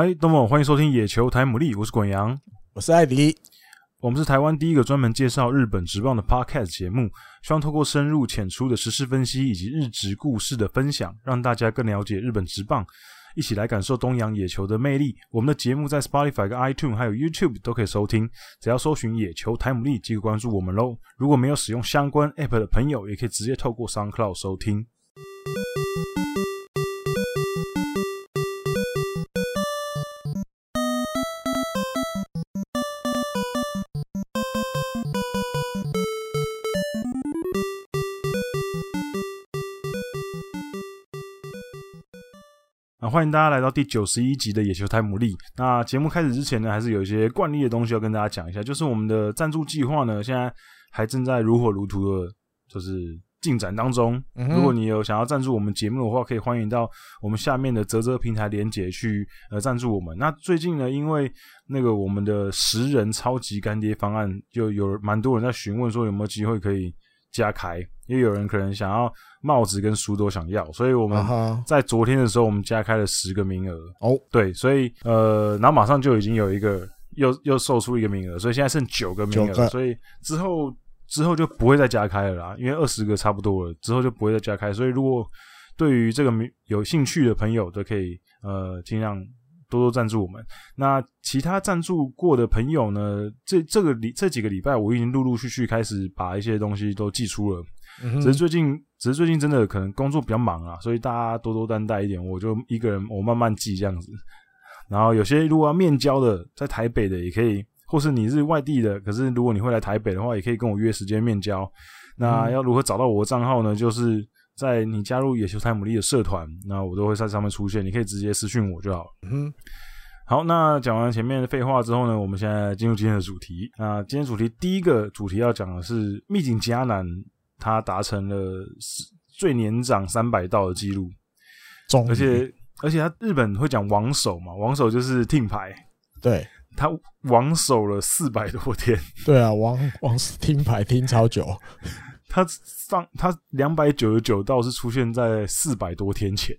嗨，东某，欢迎收听野球台牡蛎，我是滚羊，我是艾迪，我们是台湾第一个专门介绍日本职棒的 Podcast 节目，希望透过深入浅出的时事分析以及日职故事的分享，让大家更了解日本职棒，一起来感受东洋野球的魅力。我们的节目在 Spotify、跟 iTunes 还有 YouTube 都可以收听，只要搜寻野球台牡蛎即可关注我们喽。如果没有使用相关 App 的朋友，也可以直接透过 SoundCloud 收听。欢迎大家来到第九十一集的野球台姆利。那节目开始之前呢，还是有一些惯例的东西要跟大家讲一下，就是我们的赞助计划呢，现在还正在如火如荼的，就是进展当中。如果你有想要赞助我们节目的话，可以欢迎到我们下面的泽泽平台连接去呃赞助我们。那最近呢，因为那个我们的十人超级干爹方案，就有蛮多人在询问说有没有机会可以加开。因为有人可能想要帽子跟书都想要，所以我们在昨天的时候，我们加开了十个名额。哦，对，所以呃，然后马上就已经有一个又又售出一个名额，所以现在剩九个名额，所以之后之后就不会再加开了啦，因为二十个差不多了，之后就不会再加开。所以如果对于这个有兴趣的朋友，都可以呃尽量多多赞助我们。那其他赞助过的朋友呢，这这个礼这几个礼拜，我已经陆陆续续开始把一些东西都寄出了。只是最近，只是最近真的可能工作比较忙啊，所以大家多多担待一点，我就一个人我慢慢寄这样子。然后有些如果要面交的，在台北的也可以，或是你是外地的，可是如果你会来台北的话，也可以跟我约时间面交。那要如何找到我的账号呢？就是在你加入野球台姆利的社团，那我都会在上面出现，你可以直接私讯我就好。嗯，好，那讲完前面的废话之后呢，我们现在进入今天的主题。那今天主题第一个主题要讲的是秘境迦南。他达成了最年长三百道的记录，而且而且他日本会讲王守嘛，王守就是听牌，对，他王守了四百多天，对啊，王王听牌听超久，他上他两百九十九道是出现在四百多天前，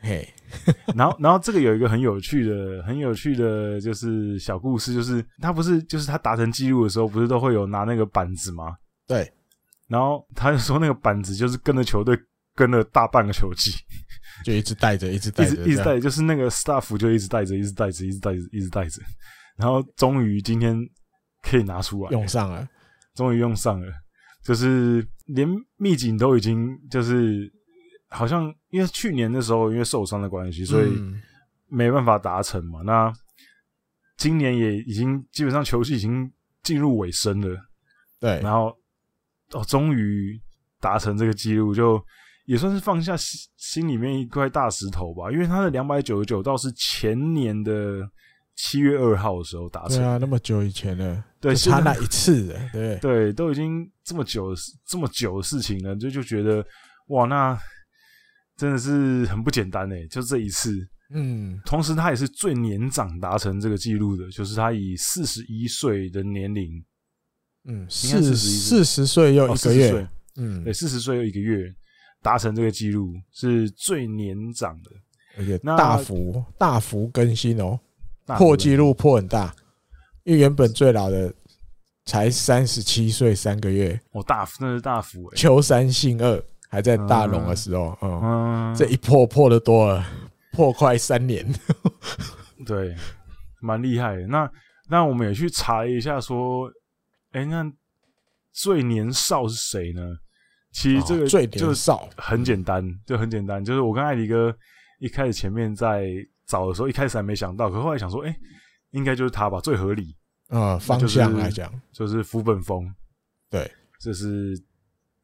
嘿，然后然后这个有一个很有趣的很有趣的就是小故事，就是他不是就是他达成记录的时候，不是都会有拿那个板子吗？对。然后他就说，那个板子就是跟着球队跟了大半个球季，就一直带着，一直带着，一直带着，就是那个 staff 就一直带着，一直带着，一直带着，一直带着。然后终于今天可以拿出来。用上了，终于用上了，就是连秘境都已经就是好像因为去年的时候因为受伤的关系，所以没办法达成嘛。那今年也已经基本上球季已经进入尾声了，对，然后。哦，终于达成这个记录，就也算是放下心心里面一块大石头吧。因为他的两百九十九倒是前年的七月二号的时候达成，对啊，那么久以前了，对，差那一次，对。对，都已经这么久这么久的事情了，就就觉得哇，那真的是很不简单呢，就这一次，嗯，同时他也是最年长达成这个记录的，就是他以四十一岁的年龄。嗯，四十四十岁。又一个月，哦、嗯，对，四十岁又一个月达成这个记录是最年长的，而且大幅大幅更新哦，破纪录破很大，因为原本最老的才三十七岁三个月，哦，大福那是大幅诶，秋山信二还在大龙的时候，嗯，嗯这一破破的多了，破快三年，对，蛮厉害的。那那我们也去查一下说。哎，那最年少是谁呢？其实这个最年少很简单，就很简单，就是我跟艾迪哥一开始前面在找的时候，一开始还没想到，可后来想说，哎，应该就是他吧，最合理。啊，方向来讲，就是福本丰。对，这是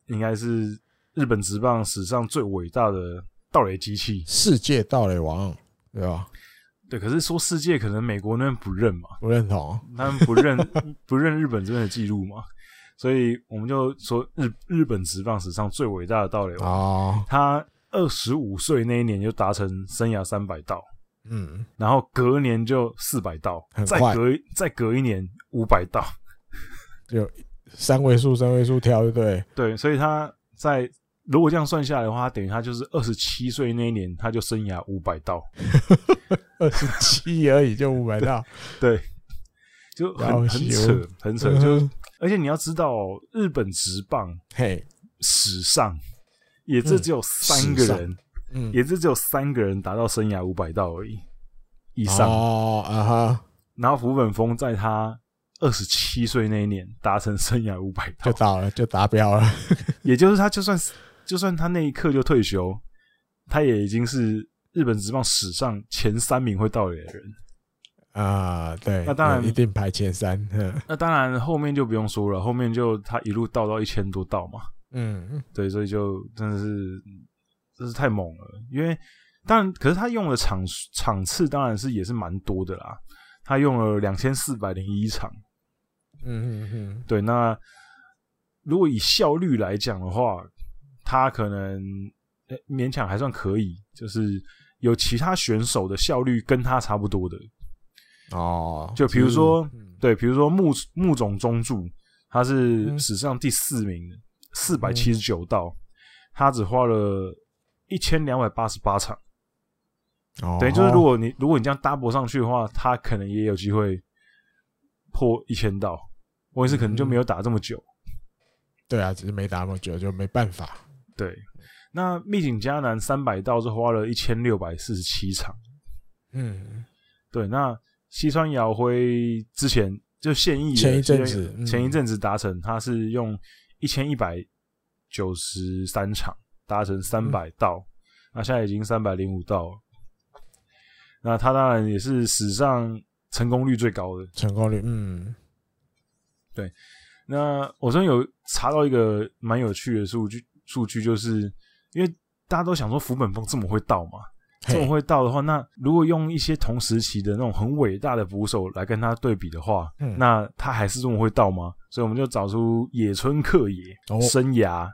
应该是日本职棒史上最伟大的盗垒机器，世界盗垒王，对吧？对，可是说世界可能美国那边不认嘛，不认同，他们不认不认日本这边的记录嘛，所以我们就说日日本职棒史上最伟大的盗垒王，哦、他二十五岁那一年就达成生涯三百盗，嗯，然后隔年就四百道，再隔再隔一年五百道，就三位数三位数跳，对不对？对，所以他在如果这样算下来的话，等于他就是二十七岁那一年，他就生涯五百道，二十七而已就五百道，对，就很很扯，很扯。就 而且你要知道，日本职棒嘿。史上也这只有三个人，嗯，也是只有三个人达到生涯五百道而已以上哦啊哈。然后福本丰在他二十七岁那一年达成生涯五百道，就到了，就达标了。也就是他就算是。就算他那一刻就退休，他也已经是日本职棒史上前三名会到垒的人啊！对，那当然一定排前三。那当然后面就不用说了，后面就他一路到到一千多道嘛。嗯，对，所以就真的是真是太猛了。因为当然，可是他用的场场次当然是也是蛮多的啦。他用了两千四百零一场。嗯嗯嗯，对。那如果以效率来讲的话，他可能诶勉强还算可以，就是有其他选手的效率跟他差不多的哦。就比如说，对，比如说木木种中柱，他是史上第四名，四百七十九道，他只花了一千两百八十八场。哦，对，就是如果你如果你这样 double 上去的话，他可能也有机会破一千道。我也是可能就没有打这么久。对啊，只是没打那么久，就没办法。对，那糸井嘉男三百道是花了一千六百四十七场，嗯，对。那西川遥辉之前就现役前一阵子，前一阵子达成，他是用一千一百九十三场达成三百道，那现在已经三百零五道了。那他当然也是史上成功率最高的成功率，嗯，对。那我昨天有查到一个蛮有趣的数据。数据就是因为大家都想说福本丰这么会盗嘛，这么会盗的话，那如果用一些同时期的那种很伟大的捕手来跟他对比的话，嗯、那他还是这么会盗吗？所以我们就找出野村克也生涯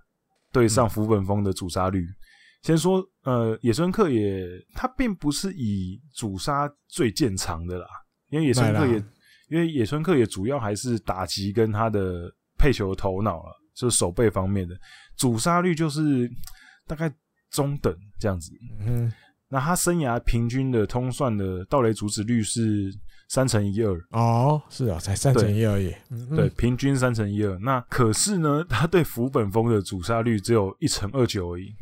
对上福本丰的主杀率。哦、先说呃，野村克也他并不是以主杀最见长的啦，因为野村克也因为野村克也主要还是打击跟他的配球头脑了，就是手背方面的。主杀率就是大概中等这样子，嗯，那他生涯平均的通算的盗垒阻止率是三乘一二。哦，是啊，才三乘一二而已，对，平均三乘一二。那可是呢，他对福本丰的阻杀率只有一乘二九而已，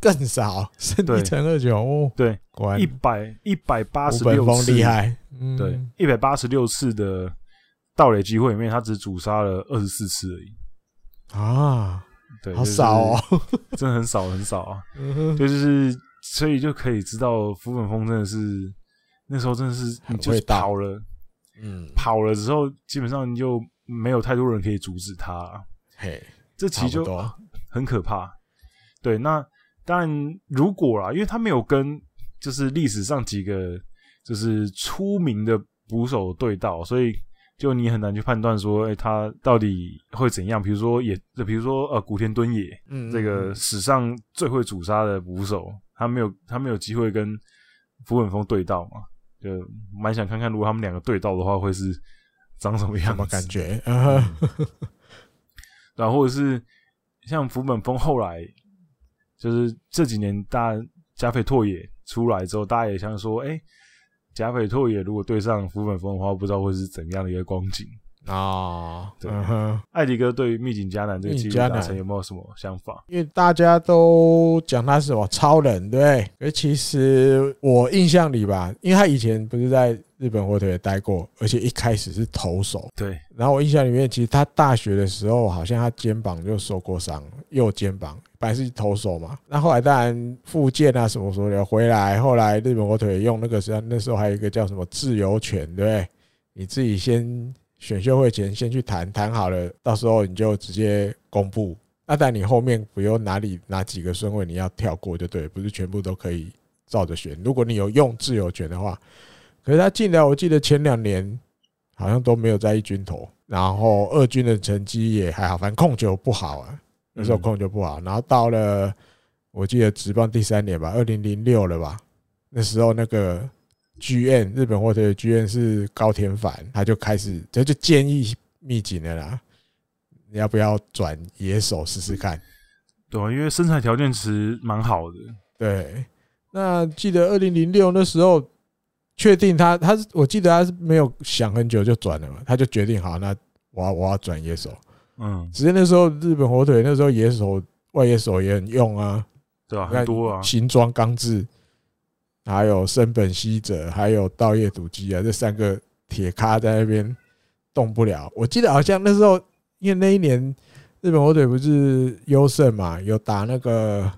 更少，是一乘二九哦，对，一百一百八十六次。厉害，对，一百八十六次的盗垒机会里面，他只阻杀了二十四次而已。啊。对，好少哦，真的很少很少啊。就是所以就可以知道福本丰真的是那时候真的是你就跑了，嗯，跑了之后基本上你就没有太多人可以阻止他。嘿，这其实就很可怕。对，那当然如果啦，因为他没有跟就是历史上几个就是出名的捕手对到，所以。就你很难去判断说，哎、欸，他到底会怎样？比如说也，也比如说，呃，古田敦也，嗯，这个史上最会主杀的捕手，他没有，他没有机会跟福本峰对到嘛？就蛮想看看，如果他们两个对到的话，会是长什么样？什么感觉？然后或者是像福本丰后来，就是这几年大家甲斐拓也出来之后，大家也想说，哎、欸。甲斐拓也如果对上福本丰的话，不知道会是怎样的一个光景啊？哦、对，艾、嗯、迪哥对于秘境迦南这个机会达成有没有什么想法？因为大家都讲他是什么超人，对？而其实我印象里吧，因为他以前不是在日本火腿也待过，而且一开始是投手。对。然后我印象里面，其实他大学的时候好像他肩膀就受过伤，右肩膀。本来是投手嘛，那后来当然复健啊什么什么的回来，后来日本火腿用那个时候，那时候还有一个叫什么自由拳，对不对？你自己先选秀会前先去谈，谈好了，到时候你就直接公布。那但你后面不用哪里哪几个顺位你要跳过就对，不是全部都可以照着选。如果你有用自由权的话，可是他进来，我记得前两年好像都没有在一军投，然后二军的成绩也还好，反正控球不好啊。那时候控球不好，然后到了我记得职棒第三年吧，二零零六了吧。那时候那个 GM 日本火腿的 GM 是高田繁，他就开始他就建议糸井了啦，你要不要转野手试试看？对啊，因为身材条件其实蛮好的。对，那记得二零零六那时候确定他，他是我记得他是没有想很久就转了嘛，他就决定好，那我要我要转野手。嗯，只是那时候日本火腿那时候野手外野手也很用啊，对啊，很多啊，新庄刚志，还有森本希哲，还有稻叶笃纪啊，这三个铁咖在那边动不了。我记得好像那时候，因为那一年日本火腿不是优胜嘛，有打那个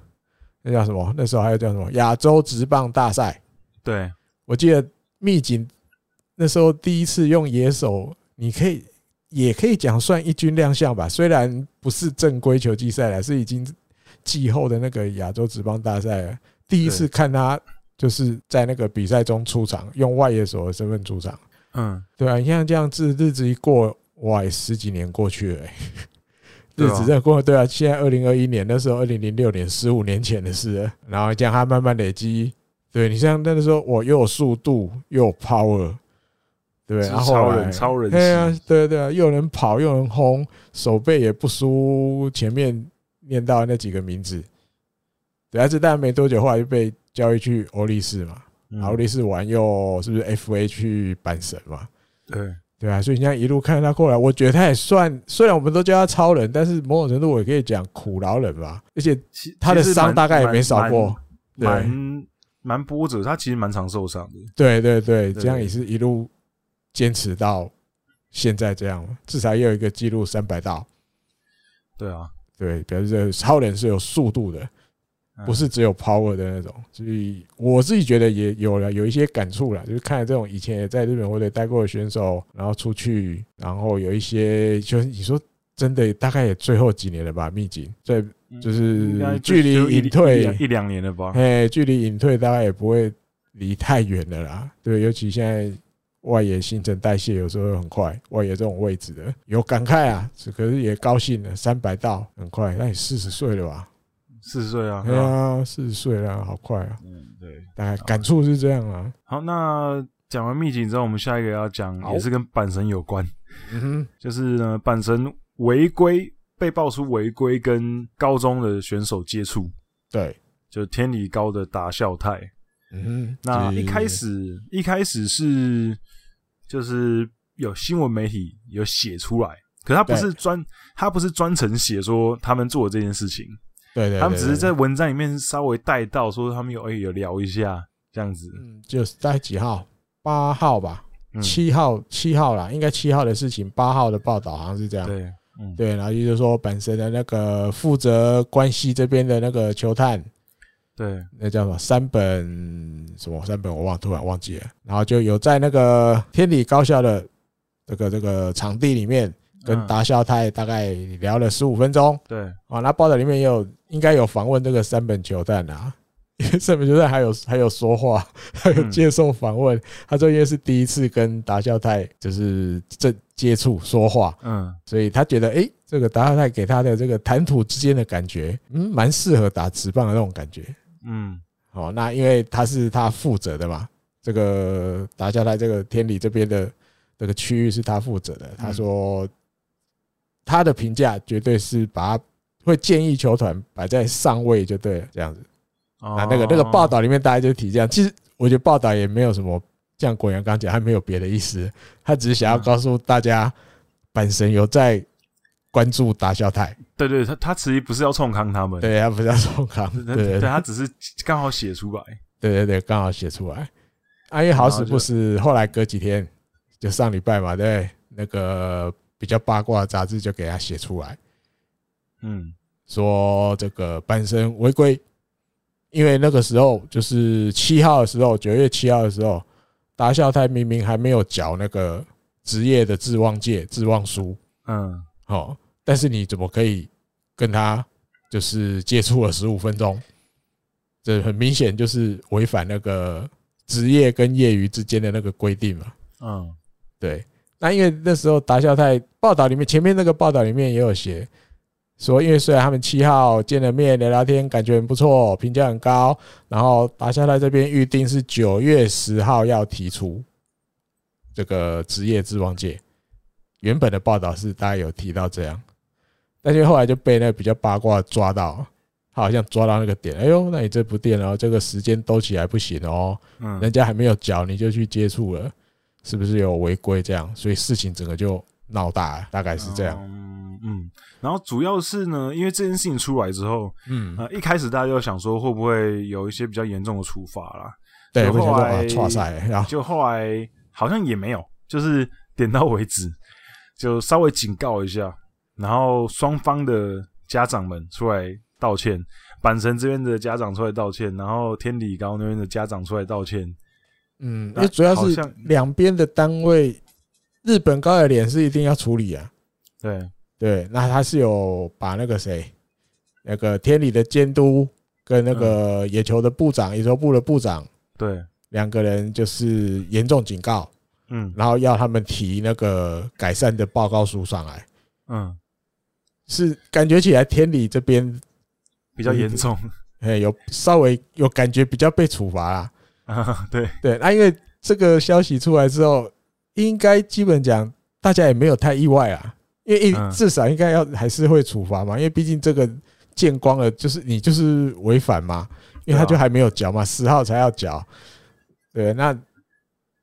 那叫什么？那时候还有叫什么亚洲直棒大赛？对，我记得密景那时候第一次用野手，你可以。也可以讲算一军亮相吧，虽然不是正规球季赛了，是已经季后的那个亚洲直棒大赛了。第一次看他就是在那个比赛中出场，用外野手的身份出场。嗯，对啊，你像这样子日子一过，哇，十几年过去了，日子在过。对啊，现在二零二一年，那时候二零零六年，十五年前的事了。然后这样他慢慢累积，对你像那个时候，我又有速度又有 power。对，然后超人，超人，对啊，对对啊，又能跑又能轰，手背也不输前面念到那几个名字。对，啊，这当然没多久，后来就被交易去欧力士嘛，欧力士完又是不是 FA 去阪神嘛？对对啊，所以你像一路看他过来，我觉得他也算，虽然我们都叫他超人，但是某种程度我也可以讲苦劳人吧。而且他的伤大概也没少过，蛮蛮波折，他其实蛮常受伤的。对对对，这样也是一路。坚持到现在这样，至少也有一个记录三百道。对啊，对，表示这超人是有速度的，不是只有 power 的那种。所以我自己觉得也有了有一些感触了，就是看了这种以前也在日本或者待过的选手，然后出去，然后有一些就是你说真的，大概也最后几年了吧，秘境在就是距离隐退一两年了吧？哎，距离隐退大概也不会离太远了啦。对，尤其现在。外野新陈代谢有时候会很快，外野这种位置的有感慨啊，可是也高兴了。三百道很快，那你四十岁了吧？四十岁啊？对啊，四十岁啊，好快啊！嗯，对，大概感触是这样啊。好，那讲完秘境之后，我们下一个要讲也是跟阪神有关。嗯哼，就是呢，阪神违规被爆出违规跟高中的选手接触，对，就天理高的达孝太。嗯哼，那一开始一开始是就是有新闻媒体有写出来，可他不是专他不是专程写说他们做的这件事情，对对，他们只是在文章里面稍微带到说他们有哎有聊一下这样子，嗯，就是在几号？八号吧，七号七号啦，应该七号的事情，八号的报道好像是这样，对，嗯，对，然后就是说本身的那个负责关系这边的那个球探。对，那叫什么？三本什么？三本我忘突然忘记了，然后就有在那个天理高校的这个这个场地里面跟达孝泰大概聊了十五分钟。对，啊，那报道里面也有应该有访问这个三本球蛋啊，因为山本球蛋还有还有说话，还有接受访问。他说因为是第一次跟达孝太就是这接触说话，嗯，所以他觉得诶，这个达孝泰给他的这个谈吐之间的感觉，嗯，蛮适合打直棒的那种感觉。嗯，哦，那因为他是他负责的嘛，这个达孝太这个天理这边的这个区域是他负责的。他说他的评价绝对是把他会建议球团摆在上位就对了，这样子。啊那个那个报道里面大家就提这样，其实我觉得报道也没有什么像国阳刚讲，他没有别的意思，他只是想要告诉大家，阪神有在。关注达孝太，对对，他他其实不是要冲康他们，对他不是要冲康，对对，他只是刚好写出来，对对对，刚好写出来。啊，因为好死不死，后来隔几天，就上礼拜嘛，对，那个比较八卦的杂志就给他写出来，嗯，说这个阪神违规，因为那个时候就是七号的时候，九月七号的时候，达孝太明明还没有缴那个职业的志望届志望书，嗯，好。但是你怎么可以跟他就是接触了十五分钟？这很明显就是违反那个职业跟业余之间的那个规定嘛。嗯，对。那因为那时候达孝太报道里面前面那个报道里面也有写说，因为虽然他们七号见了面聊聊天，感觉很不错，评价很高，然后打下来这边预定是九月十号要提出这个职业之王界。原本的报道是大家有提到这样。但是后来就被那个比较八卦抓到，他好像抓到那个点，哎呦，那你这部电哦，这个时间兜起来不行哦，嗯，人家还没有缴你就去接触了，是不是有违规这样？所以事情整个就闹大，大概是这样。嗯嗯，然后主要是呢，因为这件事情出来之后，嗯，呃，一开始大家就想说会不会有一些比较严重的处罚啦？对，后来就后来好像也没有，就是点到为止，就稍微警告一下，然后双方的家长们出来道歉，阪神这边的家长出来道歉，然后天理高那边的家长出来道歉。嗯，因为主要是两边的单位，日本高野脸是一定要处理啊。对。对，那他是有把那个谁，那个天理的监督跟那个野球的部长，野球部的部长。对，两个人就是严重警告，嗯，然后要他们提那个改善的报告书上来，嗯，是感觉起来天理这边比较严重，哎，有稍微有感觉比较被处罚啦，啊，对。对，那因为这个消息出来之后，应该基本讲大家也没有太意外啊，因为至少应该要还是会处罚嘛，因为毕竟这个见光了，就是你就是违反嘛。因为他就还没有缴嘛，十号才要缴。对，那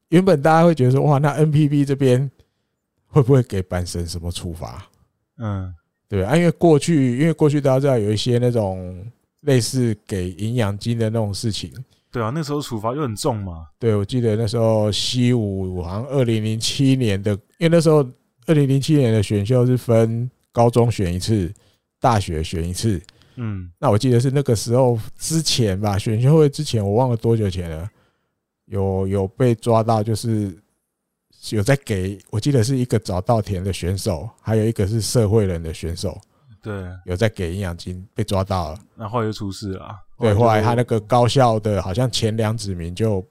原本大家会觉得说，哇，那 NPB 这边会不会给阪神什么处罚？嗯，对啊，因为过去，因为过去大家知道有一些那种类似给营养金的那种事情。对啊，那时候处罚就很重嘛。对，我记得那时候西武好像二零零七年的，因为那时候二零零七年的选秀是分高中选一次，大学选一次。嗯，那我记得是那个时候之前吧，选秀会之前，我忘了多久前了。有有被抓到，就是有在给，我记得是一个早稻田的选手，还有一个是社会人的选手。对，有在给营养金，被抓到了。然后又出事了。对，后来他那个高校的，好像前两子名就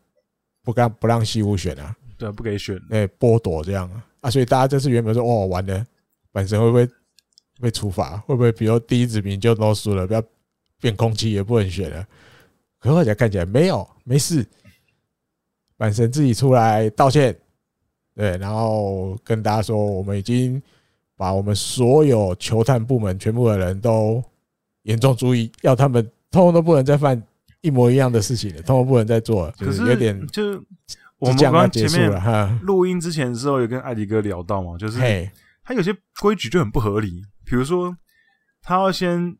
不让不让西武选啊。对，不给选。哎，剥夺这样啊，啊所以大家这次原本说，哦，完了，本身会不会？被处罚会不会？比如第一子名就都输了，不要变空气也不能选了。可是后来看起来没有，没事。板神自己出来道歉，对，然后跟大家说，我们已经把我们所有球探部门全部的人都严重注意，要他们通通都不能再犯一模一样的事情了，通通不能再做了。就是有点，就是我们刚刚前面录音之前的时候有跟艾迪哥聊到嘛，就是他有些规矩就很不合理。比如说，他要先，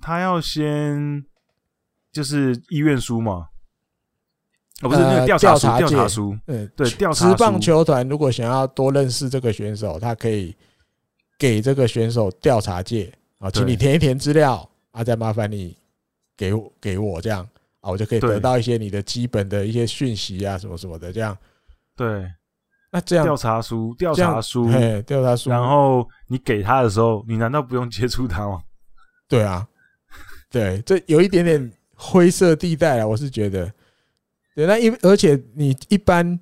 他要先，就是意愿书嘛，哦，不是那个调查，调查书，嗯，对，调查。职棒球团如果想要多认识这个选手，他可以给这个选手调查界啊，请你填一填资料啊，再麻烦你给我给我这样啊，我就可以得到一些你的基本的一些讯息啊，什么什么的这样，对。那这样调查书，调查书，嘿，调查书。然后你给他的时候，你难道不用接触他吗？对啊，对，这有一点点灰色地带啊，我是觉得。对，那因而且你一般，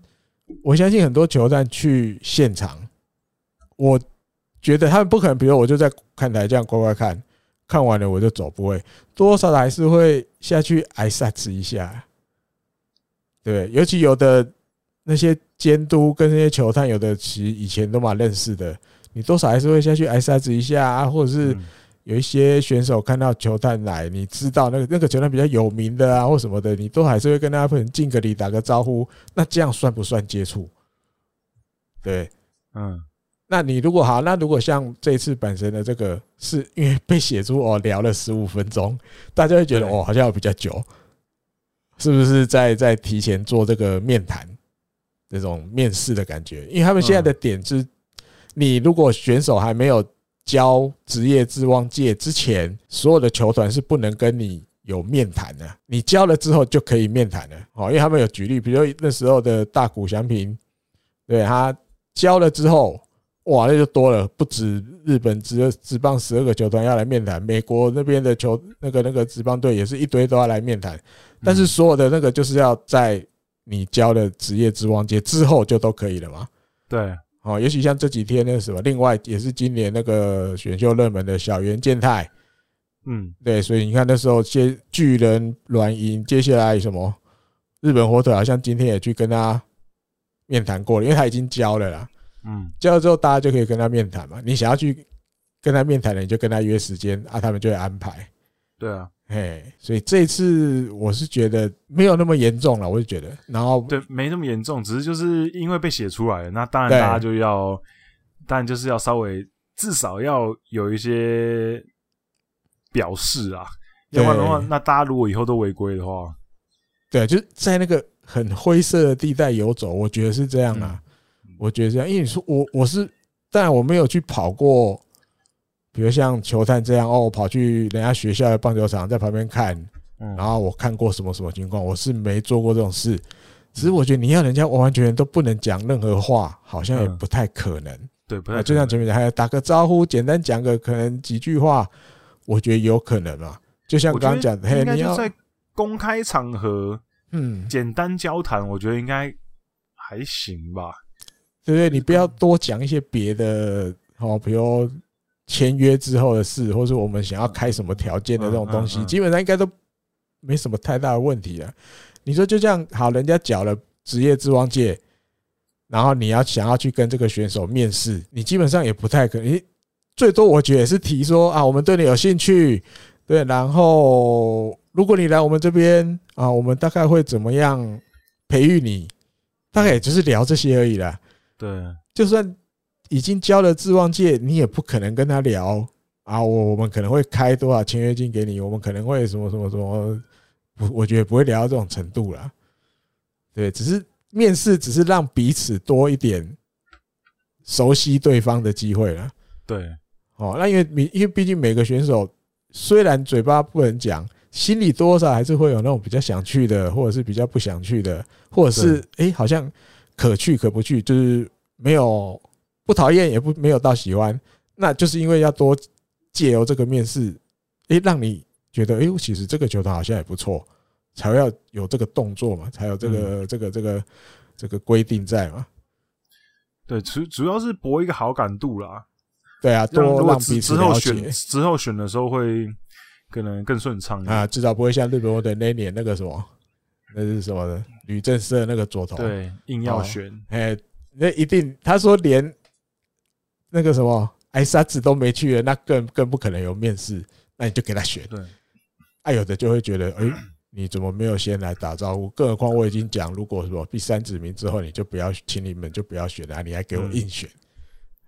我相信很多球探去现场，我觉得他们不可能，比如我就在看台这样乖乖看，看完了我就走，不会，多少还是会下去挨杀子一下。对，尤其有的。那些监督跟那些球探，有的其实以前都蛮认识的，你多少还是会下去挨沙子一下啊，或者是有一些选手看到球探来，你知道那个那个球探比较有名的啊，或什么的，你都还是会跟他们敬个礼，打个招呼。那这样算不算接触？对，嗯，那你如果好，那如果像这次本身的这个，是因为被写出哦聊了十五分钟，大家会觉得哦好像比较久，是不是在在提前做这个面谈？那种面试的感觉，因为他们现在的点是，你如果选手还没有交职业志望届之前，所有的球团是不能跟你有面谈的。你交了之后就可以面谈了。哦，因为他们有举例，比如那时候的大谷翔平，对他交了之后，哇，那就多了，不止日本职职棒十二个球团要来面谈，美国那边的球那个那个职棒队也是一堆都要来面谈，但是所有的那个就是要在。你交了职业之王节之后就都可以了嘛？对，哦，也许像这几天那什么，另外也是今年那个选秀热门的小原健太，嗯，对，所以你看那时候接巨人软银，接下来什么日本火腿好像今天也去跟他面谈过了，因为他已经交了啦，嗯，交了之后大家就可以跟他面谈嘛。你想要去跟他面谈的，你就跟他约时间啊，他们就会安排。对啊，哎，所以这一次我是觉得没有那么严重了，我就觉得，然后对，没那么严重，只是就是因为被写出来了，那当然大家就要，当然就是要稍微至少要有一些表示啊，要不然的话，那大家如果以后都违规的话，对，就是在那个很灰色的地带游走，我觉得是这样啊，嗯、我觉得这样，因为你说我我是，当然我没有去跑过。比如像球探这样哦，我跑去人家学校的棒球场在旁边看，然后我看过什么什么情况，我是没做过这种事。只是我觉得你要人家完完全全都不能讲任何话，好像也不太可能。对，不太就像前面还要打个招呼，简单讲个可能几句话，我觉得有可能嘛。就像刚刚讲的，嘿，你要在公开场合，嗯，简单交谈，我觉得应该还行吧。对不对？你不要多讲一些别的哦，比如。签约之后的事，或是我们想要开什么条件的这种东西，基本上应该都没什么太大的问题了。你说就这样好，人家缴了职业之王界，然后你要想要去跟这个选手面试，你基本上也不太可能。最多我觉得也是提说啊，我们对你有兴趣，对，然后如果你来我们这边啊，我们大概会怎么样培育你，大概也就是聊这些而已啦。对，就算。已经交了志望借，你也不可能跟他聊啊。我我们可能会开多少签约金给你，我们可能会什么什么什么，不，我觉得不会聊到这种程度啦。对，只是面试，只是让彼此多一点熟悉对方的机会了。对，哦，那因为你因为毕竟每个选手虽然嘴巴不能讲，心里多少还是会有那种比较想去的，或者是比较不想去的，或者是哎，好像可去可不去，就是没有。不讨厌也不没有到喜欢，那就是因为要多借由这个面试，诶，让你觉得，诶，其实这个球团好像也不错，才会要有这个动作嘛，才有这个这个这个这个规定在嘛。对，主主要是博一个好感度啦。对啊，多让彼此。之后选之后选的时候会可能更顺畅啊，至少不会像日本队那年那个什么，那是什么的吕政诗那个左投，对，硬要选，哎，那一定他说连。那个什么，挨，沙子都没去了，那更更不可能有面试，那你就给他选。对，啊，有的就会觉得，哎，你怎么没有先来打招呼？更何况我已经讲，如果说第三指名之后，你就不要，请你们就不要选了，你还给我硬选，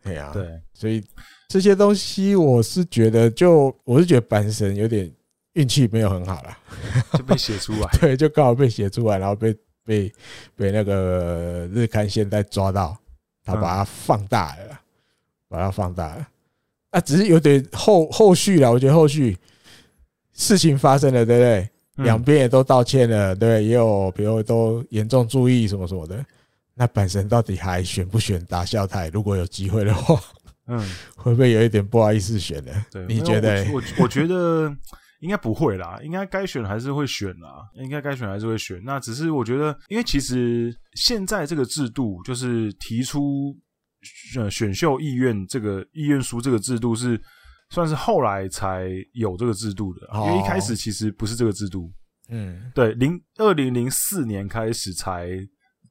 对呀，对，所以这些东西我是觉得，就我是觉得阪神有点运气没有很好了，就被写出来，对，就刚好被写出来，然后被被被那个日刊现代抓到，他把它放大了。把它放大了，啊，只是有点后后续了。我觉得后续事情发生了，对不对？两边也都道歉了，对？也有比如都严重注意什么什么的。那阪神到底还选不选打校台？如果有机会的话，嗯，会不会有一点不好意思选呢？对，你觉得？我我觉得应该不会啦，应该该选还是会选啦，应该该选还是会选。那只是我觉得，因为其实现在这个制度就是提出。选选秀意愿这个意愿书这个制度是算是后来才有这个制度的，因为一开始其实不是这个制度。嗯，对，零二零零四年开始才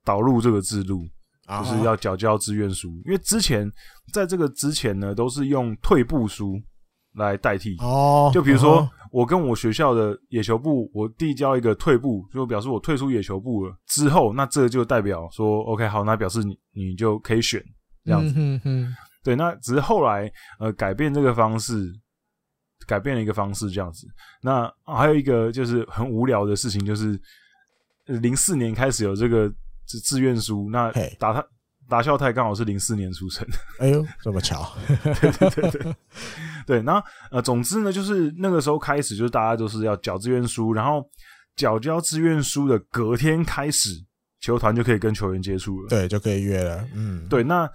导入这个制度，就是要缴交志愿书。因为之前在这个之前呢，都是用退步书来代替。哦，就比如说我跟我学校的野球部，我递交一个退部，就表示我退出野球部了。之后，那这就代表说，OK，好，那表示你你就可以选。这样子，嗯哼，对，那只是后来呃改变这个方式，改变了一个方式这样子。那还有一个就是很无聊的事情，就是零四年开始有这个志志愿书，那打他打孝太刚好是零四年出生，哎呦，这么巧，对对对对，对。那呃，总之呢，就是那个时候开始，就是大家都是要缴志愿书，然后缴交志愿书的隔天开始，球团就可以跟球员接触了，对，就可以约了，嗯，对，那。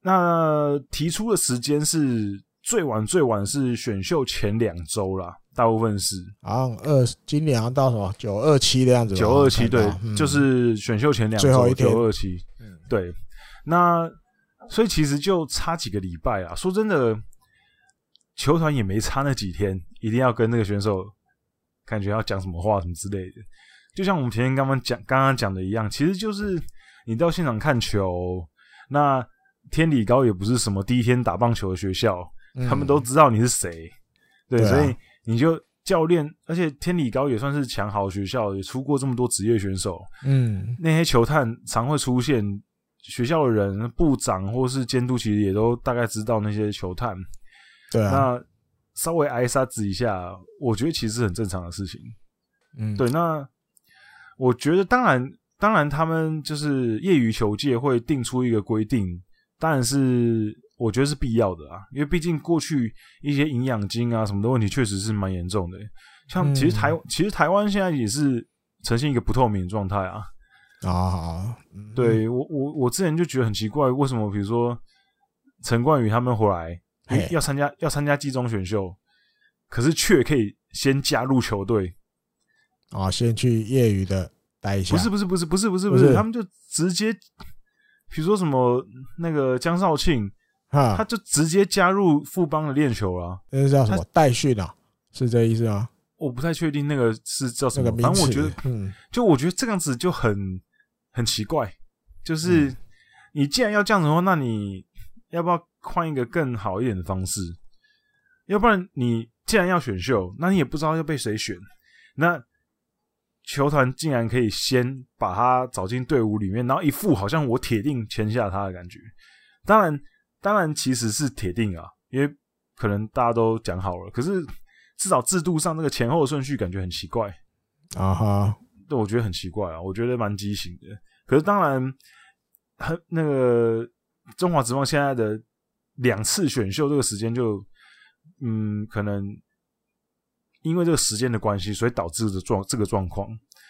那提出的时间是最晚最晚是选秀前两周啦，大部分是。啊二今年要到什么九二七的样子，九二七对，就是选秀前两周九二七，嗯，对。那所以其实就差几个礼拜啊，说真的，球团也没差那几天，一定要跟那个选手感觉要讲什么话什么之类的。就像我们前天刚刚讲刚刚讲的一样，其实就是你到现场看球，那。天理高也不是什么第一天打棒球的学校，他们都知道你是谁，对，所以你就教练，而且天理高也算是强豪学校，也出过这么多职业选手。嗯，那些球探常会出现，学校的人、部长或是监督，其实也都大概知道那些球探。对啊，那稍微挨杀子一下，我觉得其实是很正常的事情。嗯，对。那我觉得，当然，当然，他们就是业余球界会定出一个规定，当然是。我觉得是必要的啊，因为毕竟过去一些营养金啊什么的问题确实是蛮严重的。像其实台、嗯、其实台湾现在也是呈现一个不透明的状态啊。啊，嗯、对我我我之前就觉得很奇怪，为什么比如说陈冠宇他们回来要参加要参加季中选秀，可是却可以先加入球队啊，先去业余的待一下。不是不是不是不是不是不是，他们就直接比如说什么那个江少庆。哈，他就直接加入富邦的练球了，那是叫什么代训啊？是这意思吗？我不太确定那个是叫什么，反正我觉得，嗯，就我觉得这样子就很很奇怪。就是你既然要这样子的话，那你要不要换一个更好一点的方式？要不然你既然要选秀，那你也不知道要被谁选。那球团竟然可以先把他找进队伍里面，然后一副好像我铁定签下他的感觉。当然。当然，其实是铁定啊，因为可能大家都讲好了。可是至少制度上那个前后顺序感觉很奇怪啊哈，对，我觉得很奇怪啊，我觉得蛮畸形的。可是当然，很那个中华职棒现在的两次选秀这个时间就，嗯，可能因为这个时间的关系，所以导致的状这个状况。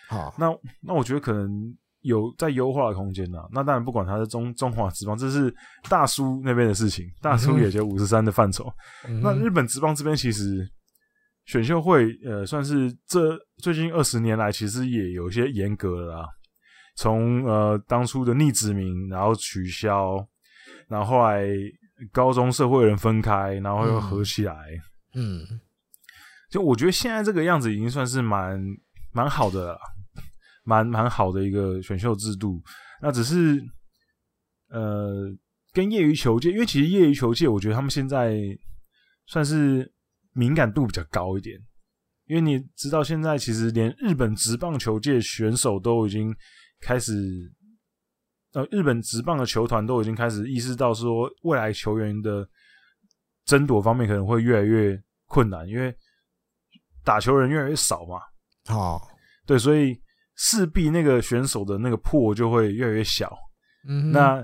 好，那那我觉得可能。有在优化的空间呐，那当然不管他是中中华职棒，这是大叔那边的事情，大叔也就五十三的范畴。嗯、那日本职棒这边其实选秀会，呃，算是这最近二十年来其实也有一些严格了啦。从呃当初的逆指名，然后取消，然后后来高中社会人分开，然后又合起来。嗯，嗯就我觉得现在这个样子已经算是蛮蛮好的了。蛮蛮好的一个选秀制度，那只是呃，跟业余球界，因为其实业余球界，我觉得他们现在算是敏感度比较高一点，因为你知道，现在其实连日本职棒球界选手都已经开始，呃，日本职棒的球团都已经开始意识到说，未来球员的争夺方面可能会越来越困难，因为打球人越来越少嘛。哦，对，所以。势必那个选手的那个破就会越来越小，嗯，那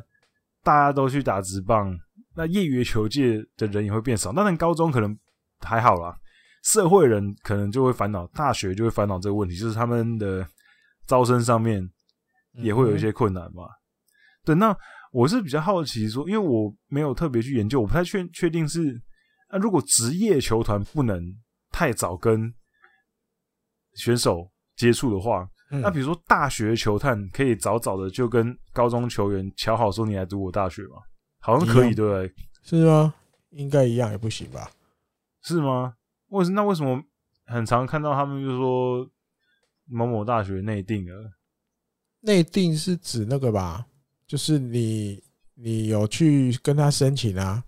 大家都去打职棒，那业余球界的人也会变少。那在高中可能还好啦，社会人可能就会烦恼，大学就会烦恼这个问题，就是他们的招生上面也会有一些困难嘛。嗯、对，那我是比较好奇说，因为我没有特别去研究，我不太确确定是，那如果职业球团不能太早跟选手接触的话。那比如说，大学球探可以早早的就跟高中球员瞧好说，你来读我大学嘛？好像可以，对不对？是吗？应该一样也不行吧？是吗？为什那为什么很常看到他们就说某某大学内定了？内定是指那个吧？就是你你有去跟他申请啊？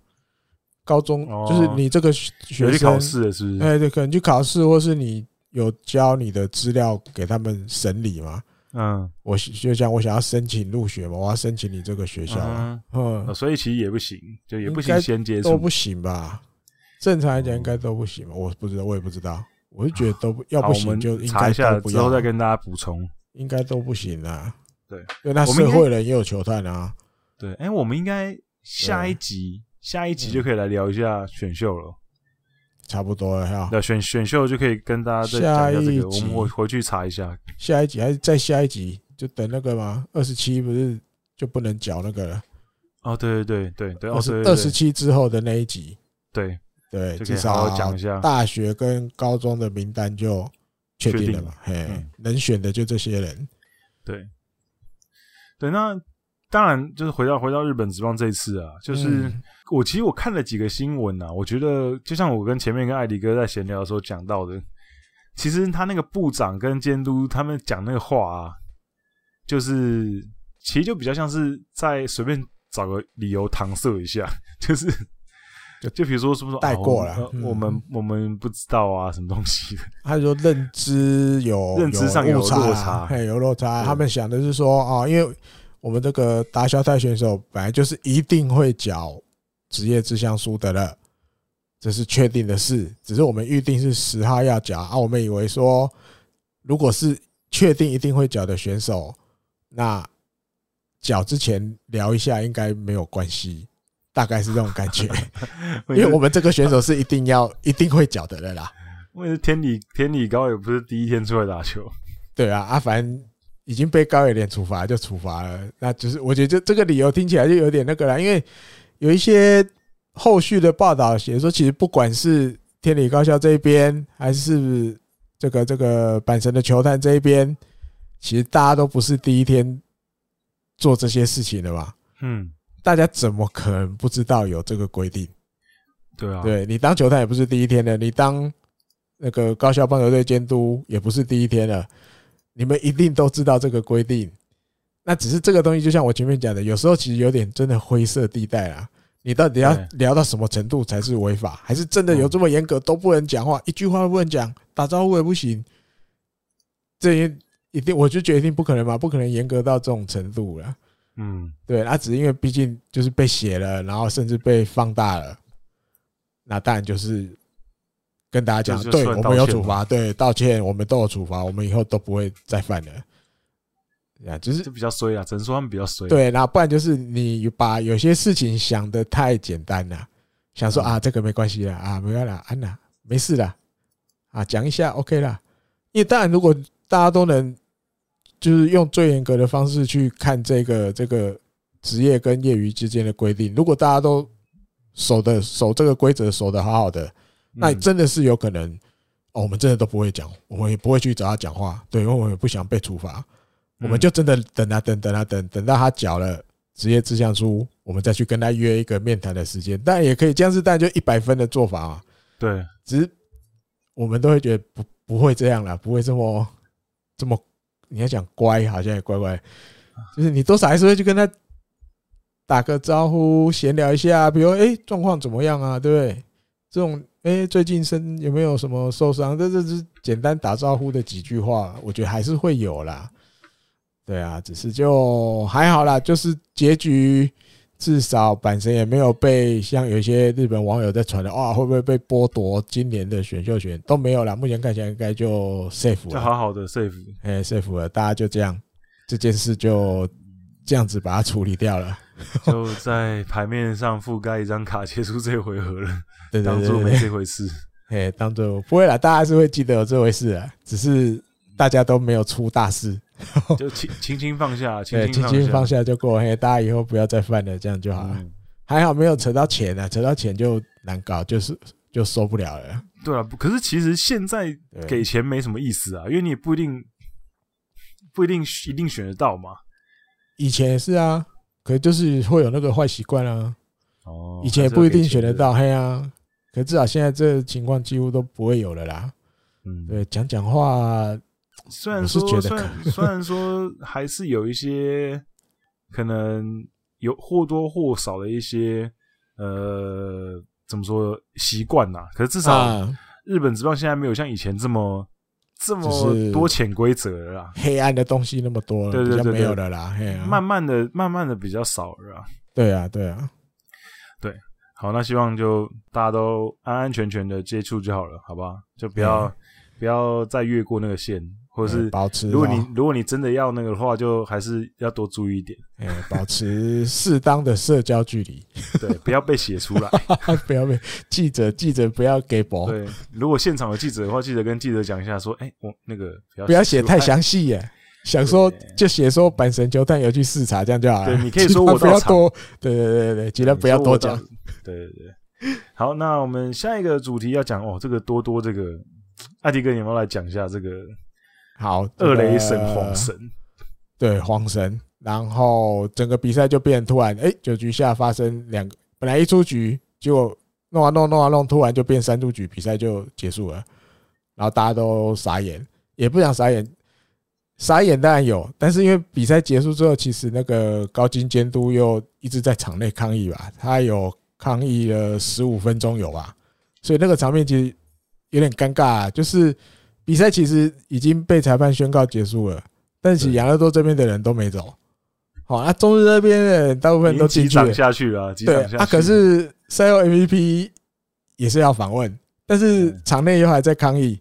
高中就是你这个学生去考试的，是不是？哎，对，可能去考试，或是你。有交你的资料给他们审理吗？嗯，我就讲我想要申请入学嘛，我要申请你这个学校，嗯，嗯，所以其实也不行，就也不行先接触都不行吧？正常来讲应该都不行吧？我不知道，我也不知道，我就觉得都不要不行就应该都不要，之后再跟大家补充，应该都不行啊。对，那社会人也有球探啊。对，哎，我们应该下一集下一集就可以来聊一下选秀了。差不多了哈，那选选秀就可以跟大家再讲一下这个，我们回回去查一下。下一集还是再下一集，就等那个嘛，二十七不是就不能缴那个了？哦，对对对对对，二十二十七之后的那一集，对对，至少讲一下大学跟高中的名单就确定了嘛，嘿，能选的就这些人。对对，那。当然，就是回到回到日本职棒这一次啊，就是我其实我看了几个新闻啊，我觉得就像我跟前面跟艾迪哥在闲聊的时候讲到的，其实他那个部长跟监督他们讲那个话啊，就是其实就比较像是在随便找个理由搪塞一下，就是就比如说是不是带过了？啊、我们、嗯、我们不知道啊，什么东西？他说认知有认知上有落差，嘿，有落差。他们想的是说啊，因为我们这个达肖泰选手本来就是一定会缴职业志向书的了，这是确定的事。只是我们预定是十号要缴啊，我们以为说，如果是确定一定会缴的选手，那缴之前聊一下应该没有关系。大概是这种感觉，因为我们这个选手是一定要一定会缴的了啦。因为天理天理高也不是第一天出来打球，对啊，阿凡已经被高野连处罚就处罚了，那就是我觉得这这个理由听起来就有点那个了，因为有一些后续的报道写说，其实不管是天理高校这一边，还是这个这个阪神的球探这一边，其实大家都不是第一天做这些事情的吧，嗯。大家怎么可能不知道有这个规定？对啊，对你当球探也不是第一天了，你当那个高校棒球队监督也不是第一天了。你们一定都知道这个规定，那只是这个东西，就像我前面讲的，有时候其实有点真的灰色地带啦。你到底要聊到什么程度才是违法？还是真的有这么严格都不能讲话，一句话都不能讲，打招呼也不行？这也一定，我就决定不可能嘛，不可能严格到这种程度了。嗯，对，那只是因为毕竟就是被写了，然后甚至被放大了，那当然就是跟大家讲，对，我们有处罚，对，道歉，我们都有处罚，我们以后都不会再犯了。呀，就是就比较衰啊，只能说他们比较衰。对，那不然就是你把有些事情想的太简单了，想说啊，这个没关系了啊，没关系了，安娜没事了啊，讲一下 OK 了。因为当然，如果大家都能。就是用最严格的方式去看这个这个职业跟业余之间的规定。如果大家都守的守这个规则守的好好的，那真的是有可能哦。我们真的都不会讲，我们也不会去找他讲话。对，因为我们也不想被处罚，我们就真的等啊等，等啊等，等到他缴了职业志向书，我们再去跟他约一个面谈的时间。但也可以这样子，但就一百分的做法啊。对，只是我们都会觉得不不会这样了，不会这么这么。你要讲乖，好像也乖乖，就是你多少还是会去跟他打个招呼，闲聊一下，比如哎，状况怎么样啊？对不对？这种哎，最近身有没有什么受伤？这这是简单打招呼的几句话，我觉得还是会有啦。对啊，只是就还好啦，就是结局。至少阪神也没有被像有一些日本网友在传的，哇，会不会被剥夺今年的选秀权？都没有了，目前看起来应该就 safe 了，就好好的 safe，哎，safe 了，大家就这样，这件事就这样子把它处理掉了，就在牌面上覆盖一张卡，结束这回合了，对，当做没这回事，哎，当做不会了，大家还是会记得有这回事啊，只是大家都没有出大事。就轻轻轻放下，轻轻放下就过。嘿，大家以后不要再犯了，这样就好了。还好没有扯到钱啊，扯到钱就难搞，就是就受不了了。对啊，可是其实现在给钱没什么意思啊，因为你也不一定不一定一定选得到嘛。以前也是啊，可是就是会有那个坏习惯啊。哦，以前也不一定选得到，嘿啊。可至少现在这情况几乎都不会有了啦。嗯，对，讲讲话。虽然说，虽然虽然说，还是有一些可能有或多或少的一些呃，怎么说习惯呐？可是至少日本职棒现在没有像以前这么这么多潜规则了啦，黑暗的东西那么多了，对对对，没有了啦。慢慢的、慢慢的比较少了。对啊，对啊，对。好，那希望就大家都安安全全的接触就好了，好吧？就不要不要再越过那个线。或者是保持，如果你如果你真的要那个的话，就还是要多注意一点。哎，保持适当的社交距离，对，不要被写出来，不要被记者记者不要给薄。对，如果现场有记者的话，记者跟记者讲一下，说，哎，我那个不要写太详细耶，想说就写说阪神球探有去视察，这样就好了。对，你可以说我不要多，对对对对，尽量不要多讲。对对对，好，那我们下一个主题要讲哦，这个多多这个艾迪哥，你要来讲一下这个。好，二雷神黄神，对黄神，然后整个比赛就变突然，哎，九局下发生两个，本来一出局，结果弄啊弄弄啊弄，突然就变三出局，比赛就结束了，然后大家都傻眼，也不想傻眼，傻眼当然有，但是因为比赛结束之后，其实那个高金监督又一直在场内抗议吧，他有抗议了十五分钟有吧？所以那个场面其实有点尴尬啊，就是比赛其实已经被裁判宣告结束了，但是养乐多这边的人都没走。好，那中日那边的人大部分都进去下去了。对啊，可是赛后 MVP 也是要访问，但是场内又还在抗议。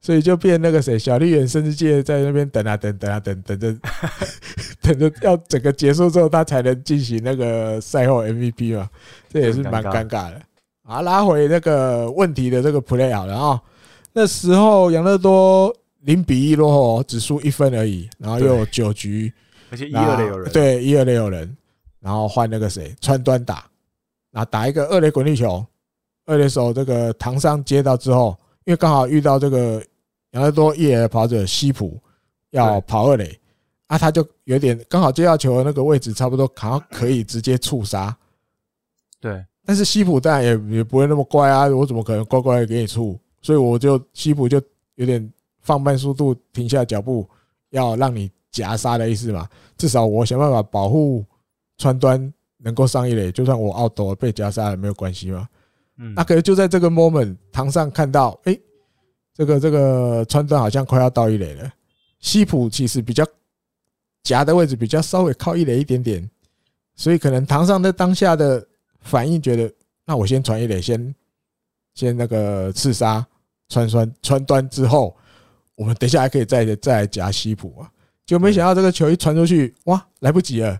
所以就变那个谁，小笠原甚至界在那边等啊等，等啊等，等着 等着要整个结束之后，他才能进行那个赛后 MVP 嘛，这也是蛮尴尬的。啊，拉回那个问题的这个 play 好了啊，那时候养乐多零比一落后，只输一分而已，然后又有九局，而且一二垒有人，对，一二垒有人，然后换那个谁川端打，然后打一个二垒滚地球，二垒手这个唐上接到之后。因为刚好遇到这个养乐多一垒跑者西普要跑二垒，啊，他就有点刚好接到球的那个位置差不多，好像可以直接触杀。对，但是西普当然也也不会那么乖啊，我怎么可能乖乖的给你触？所以我就西普就有点放慢速度，停下脚步，要让你夹杀的意思嘛。至少我想办法保护川端能够上一垒，就算我 out 被夹杀了没有关系嘛。嗯，那可是就在这个 moment，堂上看到，哎，这个这个川端好像快要到一垒了。西普其实比较夹的位置比较稍微靠一垒一点点，所以可能堂上的当下的反应觉得，那我先传一垒，先先那个刺杀川川川端之后，我们等一下还可以再再来夹西普啊。就没想到这个球一传出去，哇，来不及了，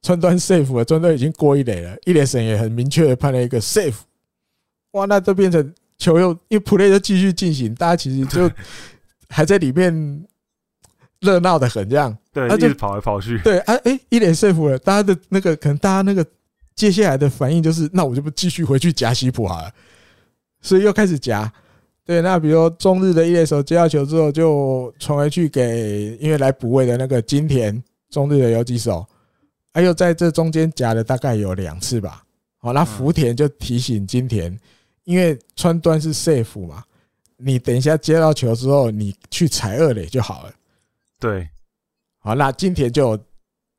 川端 safe 了，川端已经过一垒了，一垒审也很明确的判了一个 safe。哇，那都变成球又因为 play 就继续进行，大家其实就 还在里面热闹的很，这样对，一直跑来跑去。对啊，哎，一脸说服了大家的那个，可能大家那个接下来的反应就是，那我就不继续回去夹西普好了，所以又开始夹。对，那比如中日的一垒手接到球之后，就传回去给因为来补位的那个金田，中日的游击手，还有在这中间夹了大概有两次吧。好，那福田就提醒金田。因为川端是 safe 嘛，你等一下接到球之后，你去踩二垒就好了。对，好，那金田就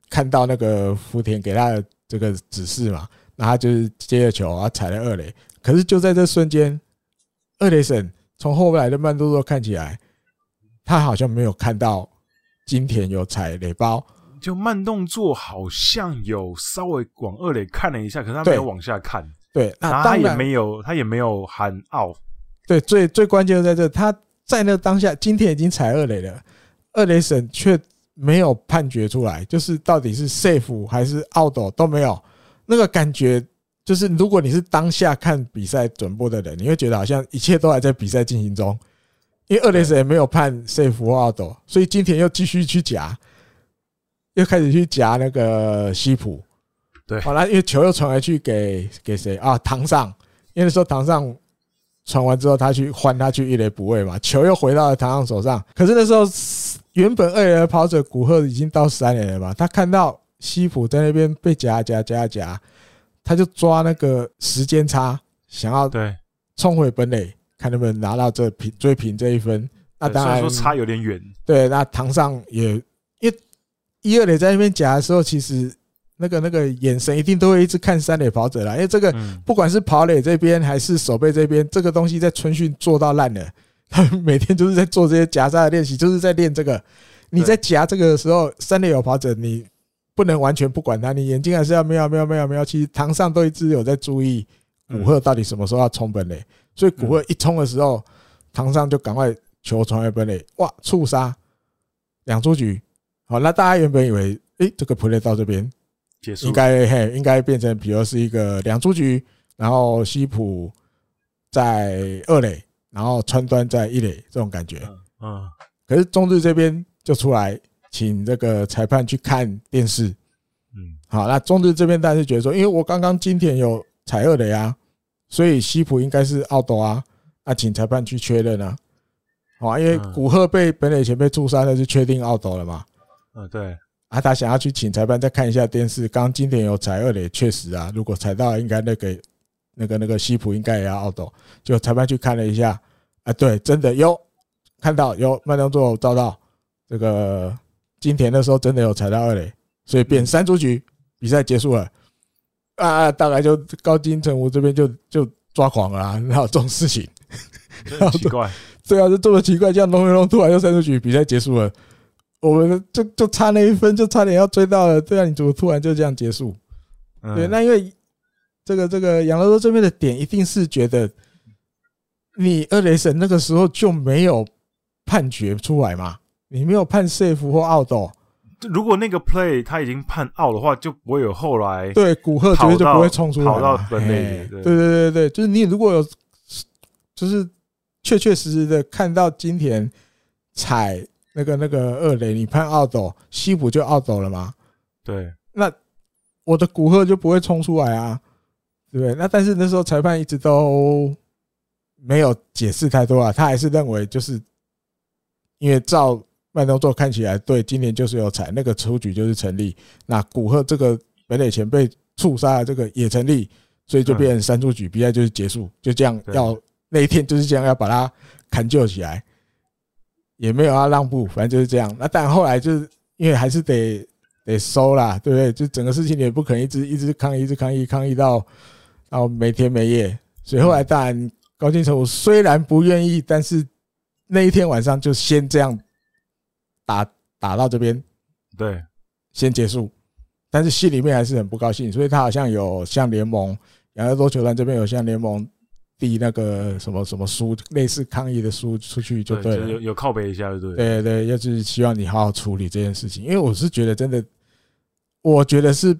看到那个福田给他的这个指示嘛，那他就是接了球，然后踩了二垒。可是就在这瞬间，二雷神从后来的慢动作看起来，他好像没有看到金田有踩雷包，就慢动作好像有稍微往二雷看了一下，可是他没有往下看。对，那他也没有，他也没有喊 out。对，最最关键的在这，他在那当下，今天已经踩二雷了，二雷神却没有判决出来，就是到底是 safe 还是 out 都没有。那个感觉就是，如果你是当下看比赛转播的人，你会觉得好像一切都还在比赛进行中，因为二垒审也没有判 safe 或 out，所以今天又继续去夹，又开始去夹那个西普。对，好了，因为球又传回去给给谁啊？堂上，因为那时候堂上传完之后，他去换他去一垒补位嘛，球又回到了堂上手上。可是那时候原本二垒的跑者古贺已经到三垒了嘛，他看到西普在那边被夹夹夹夹，他就抓那个时间差，想要对冲回本垒，看能不能拿到这平追平这一分。那当然说差有点远。对，那堂上也因为一二垒在那边夹的时候，其实。那个那个眼神一定都会一直看三垒跑者啦，因为这个不管是跑垒这边还是守备这边，这个东西在春训做到烂了，他们每天就是在做这些夹杀的练习，就是在练这个。你在夹这个的时候，三垒有跑者，你不能完全不管他，你眼睛还是要瞄瞄瞄瞄。其实堂上都一直有在注意古贺到底什么时候要冲本垒，所以古贺一冲的时候，堂上就赶快球传回本垒，哇，触杀两出局。好，那大家原本以为，诶，这个 play 到这边。应该嘿，应该变成，比如是一个两出局，然后西普在二垒，然后川端在一垒这种感觉。嗯，可是中日这边就出来请这个裁判去看电视。嗯，好，那中日这边当然是觉得说，因为我刚刚今天有踩二垒啊，所以西普应该是奥斗啊，那请裁判去确认啊。好，因为古贺被本垒前被触杀，那是确定 out 了嘛？嗯，对。啊，他想要去请裁判再看一下电视。刚刚今天有踩二垒，确实啊，如果踩到，应该那个那个那个西普应该也要 out。就裁判去看了一下，啊，对，真的有看到有慢动作照到这个金田那时候真的有踩到二垒，所以变三出局，比赛结束了。啊，大概就高金城武这边就就抓狂了，啊，然后这种事情？很奇怪，对啊，就这么奇怪，这样弄一弄，突然就三出局，比赛结束了，我们就就差那一分，就差点要追到了。对啊，你怎么突然就这样结束？对，那因为这个这个养乐多这边的点，一定是觉得你二雷神那个时候就没有判决出来嘛，你没有判 safe 或 out。如果那个 play 他已经判 out 的话，就不会有后来对古贺绝对就不会冲出来跑到本垒。对对对对，就是你如果有就是确确实实的看到今田踩那个那个二垒，你判 out，西普就 out 了吗？对，那我的古贺就不会冲出来啊，对不对？那但是那时候裁判一直都没有解释太多啊，他还是认为就是因为照。慢动作看起来对，今年就是有踩那个出局就是成立。那古贺这个本垒前被触杀的这个也成立，所以就变成三出局，比赛就是结束，就这样要那一天就是这样要把它砍救起来，也没有要让步，反正就是这样。那但后来就是因为还是得得收啦，对不对？就整个事情也不可能一直一直抗议，一直抗议，抗议到到没天没夜。所以后来当然高进成，我虽然不愿意，但是那一天晚上就先这样。打打到这边，对，先结束，但是心里面还是很不高兴，所以他好像有向联盟养乐多球团这边有向联盟递那个什么什么书，类似抗议的书出去就对了，有有靠背一下就对，对对，要是希望你好好处理这件事情，因为我是觉得真的，我觉得是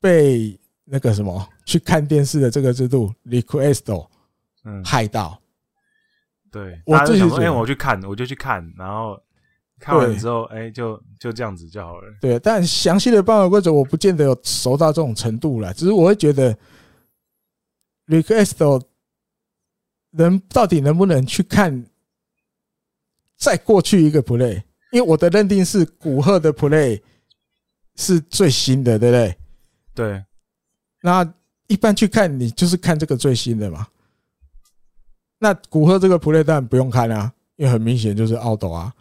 被那个什么去看电视的这个制度 request 嗯。害到，对，我自己说，哎，我去看，我就去看，然后。看完之后，哎，就就这样子就好了。对，但详细的办法规则我不见得有熟到这种程度了。只是我会觉得，request 能到底能不能去看再过去一个 play？因为我的认定是古贺的 play 是最新的，对不对？对。那一般去看，你就是看这个最新的嘛。那古贺这个 play 当然不用看啊，因为很明显就是 out 啊。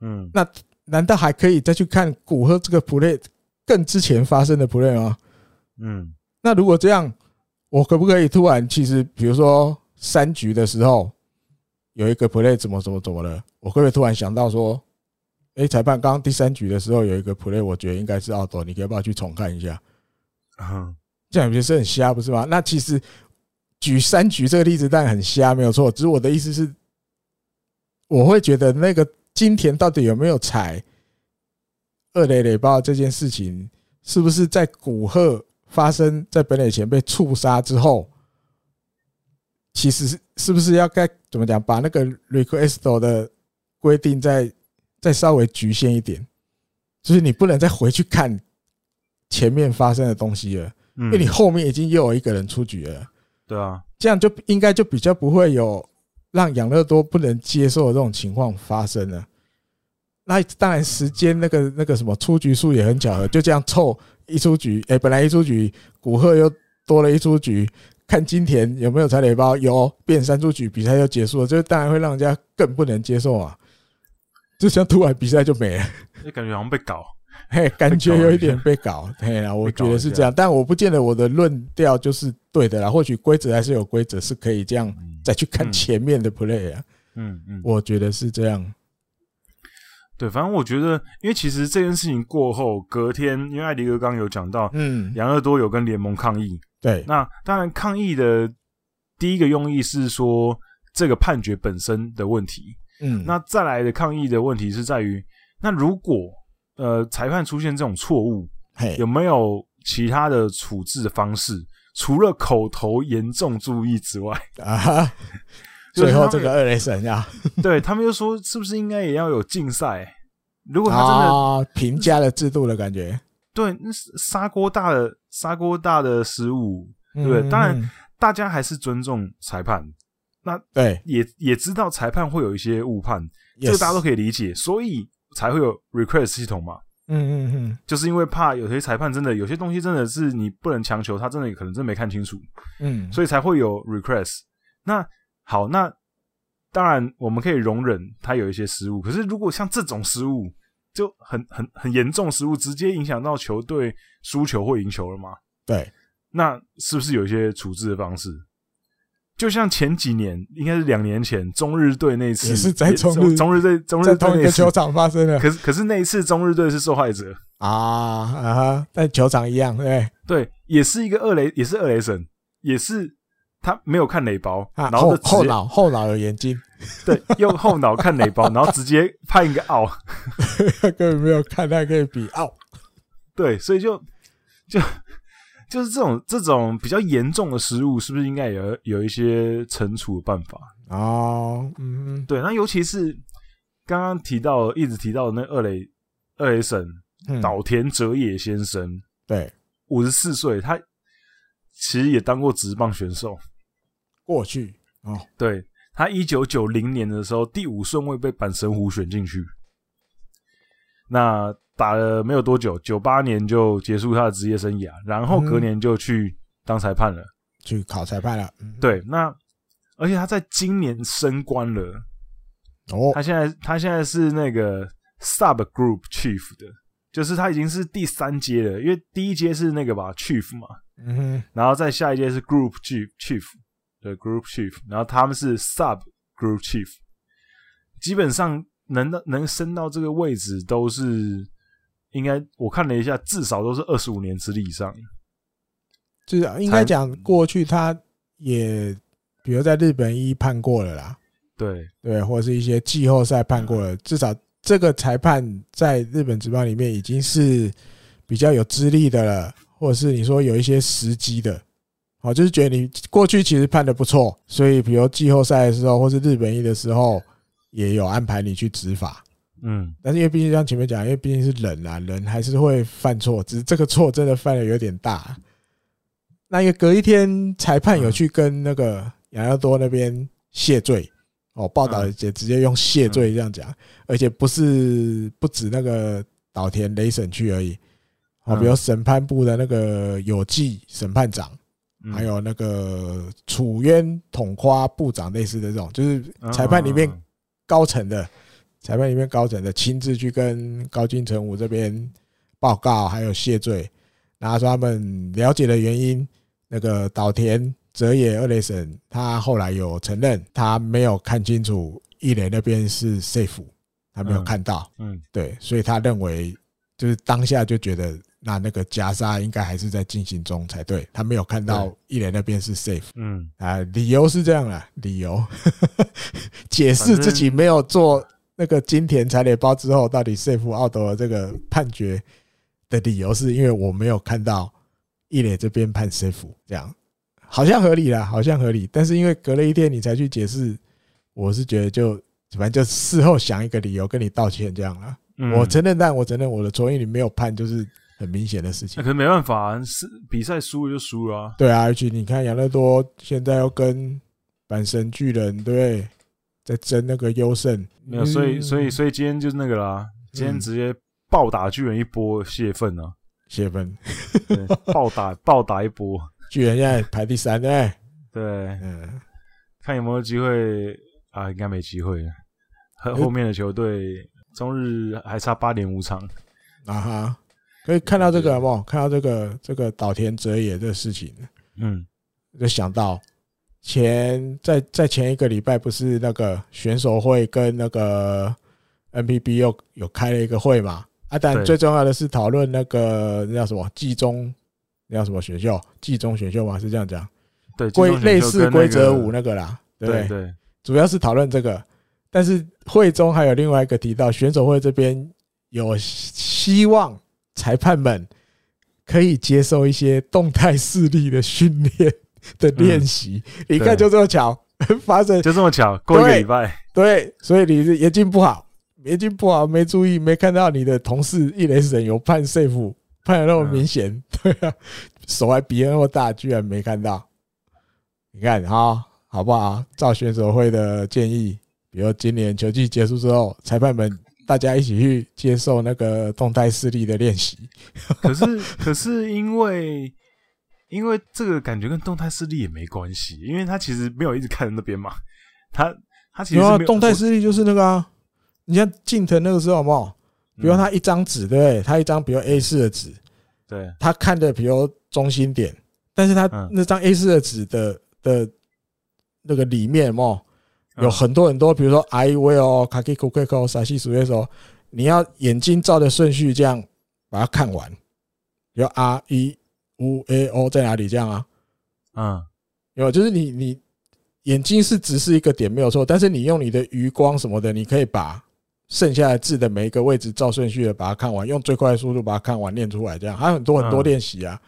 嗯，那难道还可以再去看古贺这个 play 更之前发生的 play 吗？嗯，那如果这样，我可不可以突然，其实比如说三局的时候有一个 play 怎么怎么怎么了，我会不会突然想到说，哎，裁判刚刚第三局的时候有一个 play，我觉得应该是 out，你可以不要去重看一下？啊，这样有些是很瞎，不是吗？那其实举三局这个例子但很瞎，没有错。只是我的意思是，我会觉得那个。今田到底有没有踩二垒垒包这件事情，是不是在古贺发生在本垒前被触杀之后，其实是不是要该怎么讲，把那个 request 的规定再再稍微局限一点，就是你不能再回去看前面发生的东西了，因为你后面已经又有一个人出局了，对啊，这样就应该就比较不会有让养乐多不能接受的这种情况发生了。那当然，时间那个那个什么出局数也很巧合，就这样凑一出局，哎，本来一出局，古贺又多了一出局，看今田有没有踩雷包，有变三出局，比赛就结束了，这当然会让人家更不能接受啊！就像突然比赛就没了，就感觉好像被搞，嘿，感觉有一点被搞，嘿啦，我觉得是这样，但我不见得我的论调就是对的啦，或许规则还是有规则是可以这样再去看前面的 play 啊，嗯嗯，我觉得是这样。对，反正我觉得，因为其实这件事情过后，隔天，因为艾迪哥刚刚有讲到，嗯，杨乐多有跟联盟抗议，对，那当然抗议的第一个用意是说这个判决本身的问题，嗯，那再来的抗议的问题是在于，那如果呃裁判出现这种错误，嘿，有没有其他的处置的方式，除了口头严重注意之外。啊？最后这个二雷神呀，对他们又说，是不是应该也要有竞赛？如果他真的评价了制度的感觉，对，砂锅大的砂锅大的失误，对不对？当然，大家还是尊重裁判，那对。也也知道裁判会有一些误判，这个大家都可以理解，所以才会有 request 系统嘛。嗯嗯嗯，就是因为怕有些裁判真的有些东西真的是你不能强求，他真的可能真没看清楚，嗯，所以才会有 request。那好，那当然我们可以容忍他有一些失误，可是如果像这种失误就很很很严重失误，直接影响到球队输球或赢球了嘛？对，那是不是有一些处置的方式？就像前几年，应该是两年前中日队那次，也是在中日中日队中日队同一个球场发生的。可是可是那一次中日队是受害者。啊啊哈，但球场一样，对。对，也是一个二雷，也是二雷神，也是他没有看雷包，啊、然后后后脑后脑有眼睛，对，用后脑看雷包，然后直接判一个 out，根本没有看，他可以比 out，对，所以就就。就是这种这种比较严重的失误，是不是应该有有一些惩处的办法哦？嗯，对。那尤其是刚刚提到一直提到的那二垒二垒神岛田哲也先生，嗯、对，五十四岁，他其实也当过职棒选手。过去哦，对，他一九九零年的时候第五顺位被阪神虎选进去，那。打了没有多久，九八年就结束他的职业生涯，然后隔年就去当裁判了，去考裁判了。嗯、对，那而且他在今年升官了。哦，他现在他现在是那个 Sub Group Chief 的，就是他已经是第三阶了，因为第一阶是那个吧 Chief 嘛，嗯哼，然后再下一阶是 Group Chief Chief 的 Group Chief，然后他们是 Sub Group Chief，基本上能到能升到这个位置都是。应该我看了一下，至少都是二十五年资历以上。至少应该讲过去他也，比如在日本一判过了啦，对对，或者是一些季后赛判过了，至少这个裁判在日本职棒里面已经是比较有资历的了，或者是你说有一些时机的，哦，就是觉得你过去其实判的不错，所以比如季后赛的时候，或是日本一的时候，也有安排你去执法。嗯，但是因为毕竟像前面讲，因为毕竟是人啊，人还是会犯错，只是这个错真的犯的有点大。那一个隔一天，裁判有去跟那个养乐多那边谢罪哦，报道也直接用谢罪这样讲，而且不是不止那个岛田雷审去而已，哦，比如审判部的那个有纪审判长，还有那个楚渊统夸部长类似的这种，就是裁判里面高层的。裁判里面高层的亲自去跟高金成武这边报告，还有谢罪，然后说他们了解的原因。那个岛田哲也二雷神，他后来有承认他没有看清楚一垒那边是 safe，他没有看到。嗯，对，所以他认为就是当下就觉得那那个夹杀应该还是在进行中才对，他没有看到一垒那边是 safe。嗯啊，理由是这样的，理由 解释自己没有做。那个金田踩雷包之后，到底 safe out 的这个判决的理由，是因为我没有看到一磊这边判 safe，这样好像合理啦，好像合理。但是因为隔了一天你才去解释，我是觉得就反正就事后想一个理由跟你道歉这样了。我承认，但我承认我的错，因为你没有判，就是很明显的事情。可是没办法，是比赛输了就输了。对啊，而且你看养乐多现在要跟阪神巨人，对不对？在争那个优胜，没有，所以所以所以今天就是那个啦，今天直接暴打巨人一波泄愤啊，泄愤，暴打暴打一波，巨人现在排第三，对对，嗯，看有没有机会啊，应该没机会。了，后后面的球队中日还差八点五场。啊哈，可以看到这个好不好？看到这个这个岛田哲也这个事情，嗯，就想到。前在在前一个礼拜，不是那个选手会跟那个 NPB 又有开了一个会嘛？啊，但最重要的是讨论那个那叫什么季中，那叫什么选秀？季中选秀嘛，是这样讲？对，规类似规则五那个啦，对对，主要是讨论这个。但是会中还有另外一个提到，选手会这边有希望裁判们可以接受一些动态视力的训练。的练习，嗯、你看就这么巧发生，就这么巧过一个礼拜，对，所以你是眼睛不好，眼睛不好没注意，没看到你的同事一雷神有判 safe，判的那么明显，对啊，手还比那么大，居然没看到。你看哈，好不好？照选手会的建议，比如今年球季结束之后，裁判们大家一起去接受那个动态视力的练习。可是，可是因为。因为这个感觉跟动态视力也没关系，因为他其实没有一直看着那边嘛，他他其实没有，动态视力就是那个啊，你像近藤那个时候好不好？比如他一张纸，对不对？他一张比如 A 四的纸，对，他看的比如中心点，但是他那张 A 四的纸的的那个里面嘛，有很多很多，比如说 I will kaki kukeko sashi su 的时候，你要眼睛照的顺序这样把它看完，比如 R E U A O 在哪里这样啊？嗯，有就是你你眼睛是只是一个点没有错，但是你用你的余光什么的，你可以把。剩下的字的每一个位置照顺序的把它看完，用最快的速度把它看完，念出来，这样还有很多很多练习啊。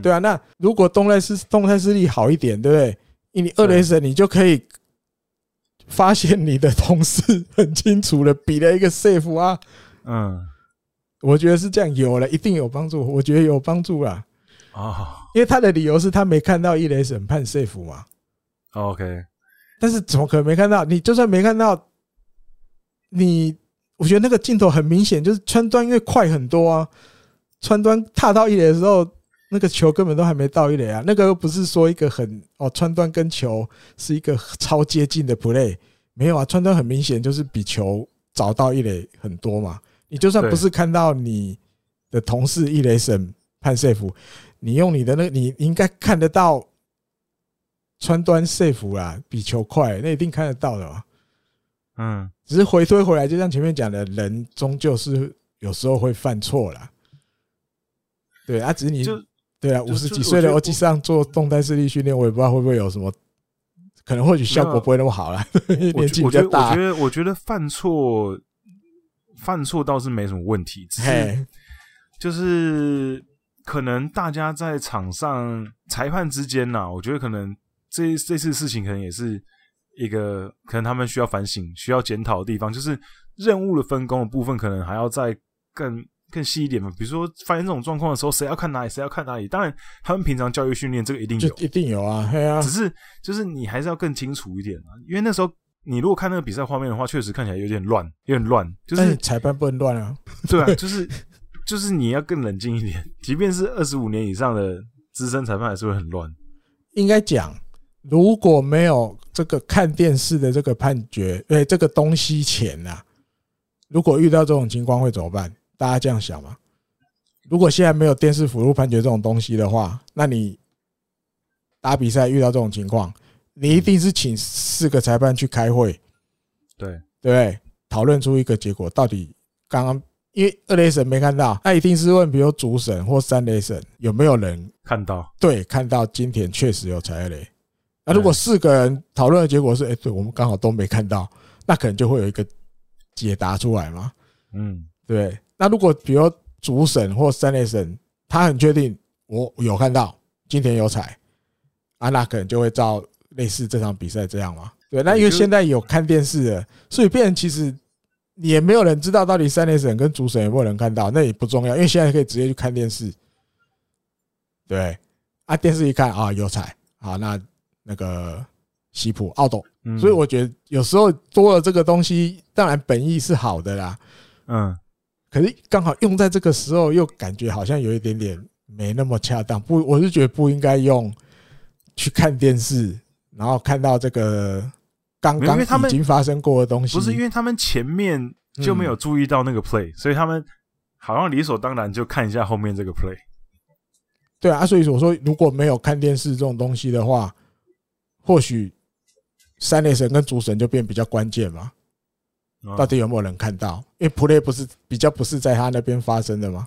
对啊，那如果动态视动态视力好一点，对不对？你二雷神你就可以发现你的同事很清楚的比了一个 safe 啊。嗯，我觉得是这样，有了一定有帮助，我觉得有帮助啦。啊，因为他的理由是他没看到一雷神判 safe 嘛。OK，但是怎么可能没看到？你就算没看到。你，我觉得那个镜头很明显，就是川端因为快很多啊。川端踏到一雷的时候，那个球根本都还没到一雷啊。那个又不是说一个很哦，川端跟球是一个超接近的 play，没有啊。川端很明显就是比球早到一雷很多嘛。你就算不是看到你的同事一雷审判 safe，你用你的那个，你应该看得到川端 safe 啦，比球快，那一定看得到的嘛。嗯，只是回推回来，就像前面讲的，人终究是有时候会犯错啦。对啊，只是你就对啊，五十几岁的欧吉上做动态视力训练，我也不知道会不会有什么，可能或许效果不会那么好啦。年纪比较大，我觉得我觉得犯错犯错倒是没什么问题，只是就是可能大家在场上裁判之间呐，我觉得可能这这次事情可能也是。一个可能他们需要反省、需要检讨的地方，就是任务的分工的部分，可能还要再更更细一点嘛。比如说发现这种状况的时候，谁要看哪里，谁要看哪里。当然，他们平常教育训练这个一定有，一定有啊，对啊。只是就是你还是要更清楚一点啊，因为那时候你如果看那个比赛画面的话，确实看起来有点乱，有点乱。就是裁判不能乱啊，对啊，就是就是你要更冷静一点。即便是二十五年以上的资深裁判，还是会很乱。应该讲。如果没有这个看电视的这个判决，对这个东西前呐，如果遇到这种情况会怎么办？大家这样想吗？如果现在没有电视辅助判决这种东西的话，那你打比赛遇到这种情况，你一定是请四个裁判去开会，对对，讨论出一个结果。到底刚刚因为二雷神没看到，那一定是问，比如主审或三雷神有没有人看到？对，看到今田确实有踩二雷。那如果四个人讨论的结果是，哎，对我们刚好都没看到，那可能就会有一个解答出来嘛。嗯，对。那如果比如主审或三雷神，他很确定我有看到今天有踩，啊，那可能就会照类似这场比赛这样嘛。对，那因为现在有看电视的，所以变成其实也没有人知道到底三垒审跟主审有没有人看到，那也不重要，因为现在可以直接去看电视。对，啊，电视一看啊，有彩，好那。那个西普奥斗，所以我觉得有时候多了这个东西，当然本意是好的啦，嗯，可是刚好用在这个时候，又感觉好像有一点点没那么恰当。不，我是觉得不应该用去看电视，然后看到这个刚刚已经发生过的东西。不是因为他们前面就没有注意到那个 play，所以他们好像理所当然就看一下后面这个 play。对啊，所以我说如果没有看电视这种东西的话。或许三雷神跟主神就变比较关键嘛？到底有没有人看到？因为 play 不是比较不是在他那边发生的吗？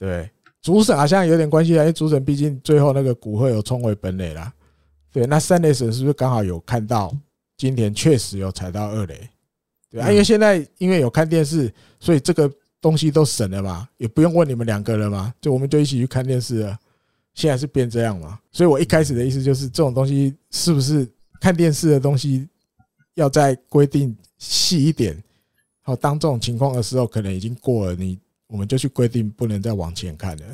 对，主审好像有点关系啊，因为主审毕竟最后那个古贺有冲回本垒啦。对，那三雷神是不是刚好有看到今天确实有踩到二雷？对啊，因为现在因为有看电视，所以这个东西都省了嘛，也不用问你们两个了嘛，就我们就一起去看电视了。现在是变这样嘛？所以我一开始的意思就是，这种东西是不是看电视的东西要再规定细一点？好，当这种情况的时候，可能已经过了，你我们就去规定不能再往前看了。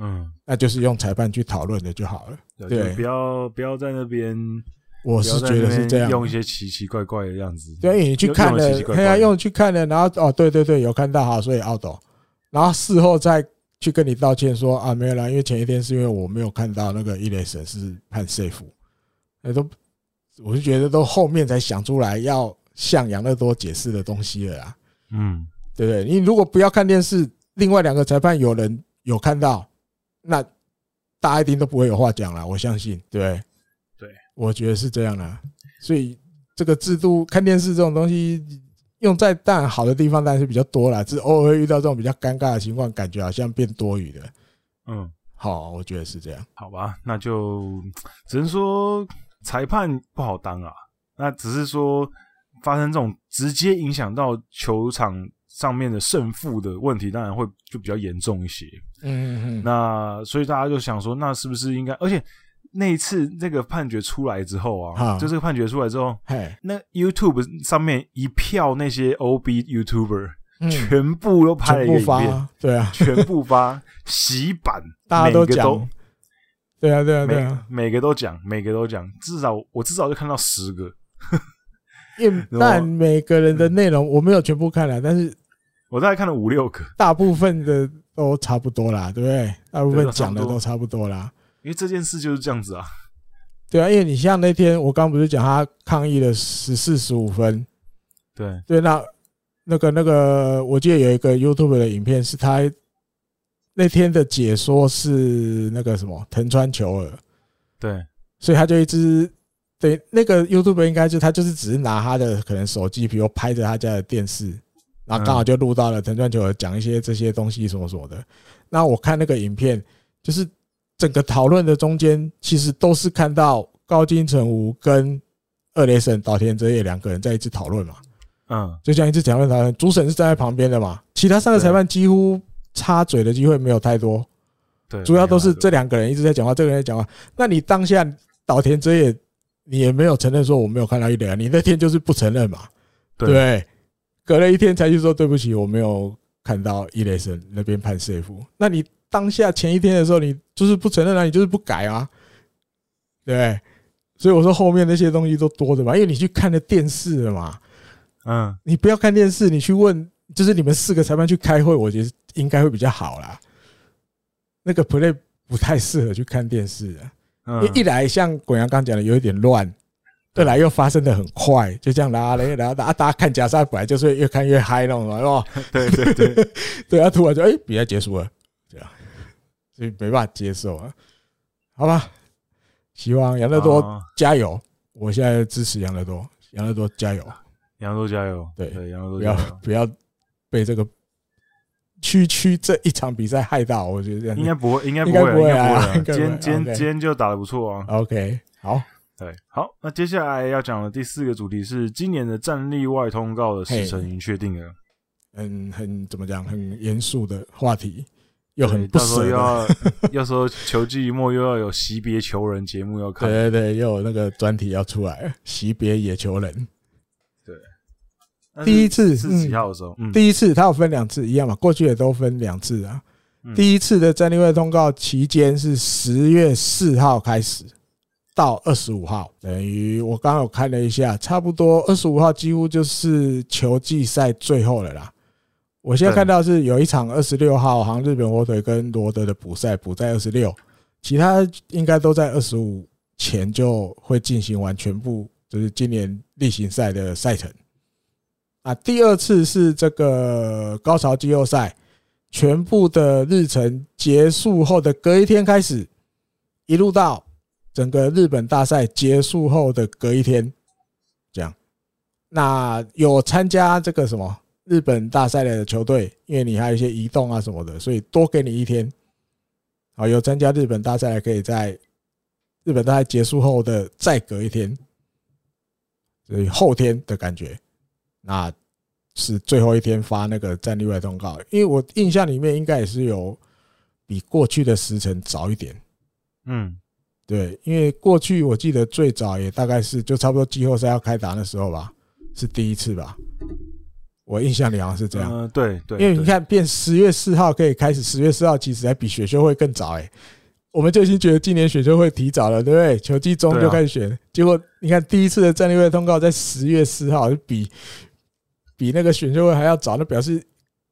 嗯，那就是用裁判去讨论的就好了。对，不要不要在那边。我是觉得是这样，用一些奇奇怪怪的样子。对，你去看了，对啊，用去看了，然后哦，对对对，有看到哈，所以奥斗，然后事后再。去跟你道歉说啊，没有啦，因为前一天是因为我没有看到那个伊雷神是判 safe，那都我是觉得都后面才想出来要向养乐多解释的东西了啦，嗯，对不对？你如果不要看电视，另外两个裁判有人有看到，那大家一定都不会有话讲了。我相信，对，我觉得是这样啦。所以这个制度，看电视这种东西，用在当然好的地方当然是比较多啦，只是偶尔会遇到这种比较尴尬的情况，感觉好像变多余的。嗯，好，我觉得是这样。好吧，那就只能说裁判不好当啊。那只是说发生这种直接影响到球场上面的胜负的问题，当然会就比较严重一些。嗯嗯嗯。那所以大家就想说，那是不是应该？而且那一次那个判决出来之后啊，就这个判决出来之后，那 YouTube 上面一票那些 OB YouTuber。全部都拍了一个影片，对啊，全部发 洗版，大家都讲，对啊，对啊，对啊，每个都讲，每个都讲，至少我至少就看到十个，但每个人的内容我没有全部看了，但是我大概看了五六个，大部分的都差不多啦，对不对？大部分讲的都差不多啦，因为这件事就是这样子啊，对啊，因为你像那天我刚不是讲他抗议了十四十五分，对对，那。那个那个，我记得有一个 YouTube 的影片，是他那天的解说是那个什么藤川球儿，对，所以他就一直对那个 YouTube 应该就他就是只是拿他的可能手机，比如拍着他家的电视，然后刚好就录到了藤川球儿讲一些这些东西什么什么的。那我看那个影片，就是整个讨论的中间，其实都是看到高金成武跟二雷神岛田哲也两个人在一起讨论嘛。嗯，就像一次讨论讨论，主审是站在旁边的嘛，其他三个裁判几乎插嘴的机会没有太多，对，主要都是这两个人一直在讲话，这个人在讲话。那你当下岛田哲也，你也没有承认说我没有看到一雷啊，你那天就是不承认嘛，对，隔了一天才去说对不起，我没有看到一雷神那边判 safe。那你当下前一天的时候，你就是不承认啊，你就是不改啊，对，所以我说后面那些东西都多的嘛，因为你去看了电视了嘛。嗯，你不要看电视，你去问，就是你们四个裁判去开会，我觉得应该会比较好啦。那个 play 不太适合去看电视啊，因为一来像滚阳刚讲的有一点乱，二来又发生的很快，就这样啦，然后然后大家大家看假赛本来就是越看越嗨那种，是吧？对 对对，对 啊，突然就哎比赛结束了，所以没办法接受啊。好吧，希望养乐多加油，我现在支持养乐多，养乐多加油。杨都加油！对对，杨都不要不要被这个区区这一场比赛害到，我觉得这样应该不会，应该不会，应该不会啊！今天今天今天就打的不错啊。OK，好，对，好，那接下来要讲的第四个主题是今年的战力外通告的时程已经确定了。嗯，很怎么讲？很严肃的话题，又很不舍。要 要说球季一末又要有惜别球人节目要看，对对对，又有那个专题要出来，惜别野球人。第一次是几号的时候？嗯，第一次它有分两次，一样嘛？过去也都分两次啊。第一次的战力外通告期间是十月四号开始到二十五号，等于我刚刚有看了一下，差不多二十五号几乎就是球季赛最后了啦。我现在看到是有一场二十六号，好像日本火腿跟罗德的补赛补在二十六，其他应该都在二十五前就会进行完全部，就是今年例行赛的赛程。啊，第二次是这个高潮季后赛，全部的日程结束后的隔一天开始，一路到整个日本大赛结束后的隔一天，这样。那有参加这个什么日本大赛的球队，因为你还有一些移动啊什么的，所以多给你一天。好，有参加日本大赛的可以在日本大赛结束后的再隔一天，所以后天的感觉。那是最后一天发那个战例外通告，因为我印象里面应该也是有比过去的时辰早一点。嗯，对，因为过去我记得最早也大概是就差不多季后赛要开打的时候吧，是第一次吧。我印象里好像是这样。嗯，对对。因为你看，变十月四号可以开始，十月四号其实还比选秀会更早哎。我们就已经觉得今年选秀会提早了，对不对？球季中就开始选，结果你看第一次的战略会通告在十月四号，就比。比那个选秀会还要早，那表示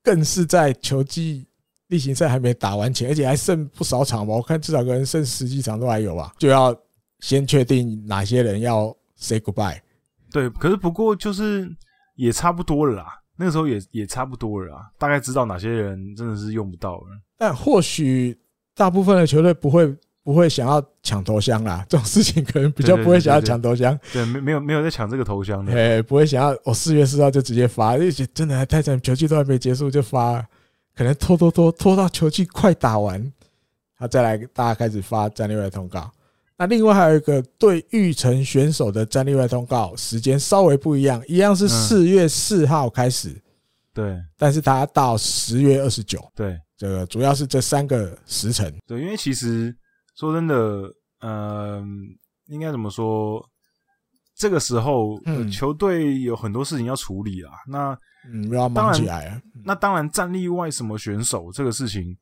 更是在球季例行赛还没打完前，而且还剩不少场吧？我看至少可能剩十几场都还有吧，就要先确定哪些人要 say goodbye。对，可是不过就是也差不多了啦，那个时候也也差不多了啊，大概知道哪些人真的是用不到了。但或许大部分的球队不会不会想要抢头香啦，这种事情可能比较不会想要抢头香。对，没没有没有在抢这个头香的。哎，不会想要我四月四号就直接发，因为真的还太惨，球季都还没结束就发，可能拖拖拖拖到球季快打完，他再来大家开始发战略的通告。那另外还有一个对玉成选手的战力外通告，时间稍微不一样，一样是四月四号开始，对，但是它到十月二十九，对，这个主要是这三个时辰，对，因为其实说真的，嗯，应该怎么说？这个时候，球队有很多事情要处理啊，那嗯，要忙起来啊，那当然战力外什么选手这个事情。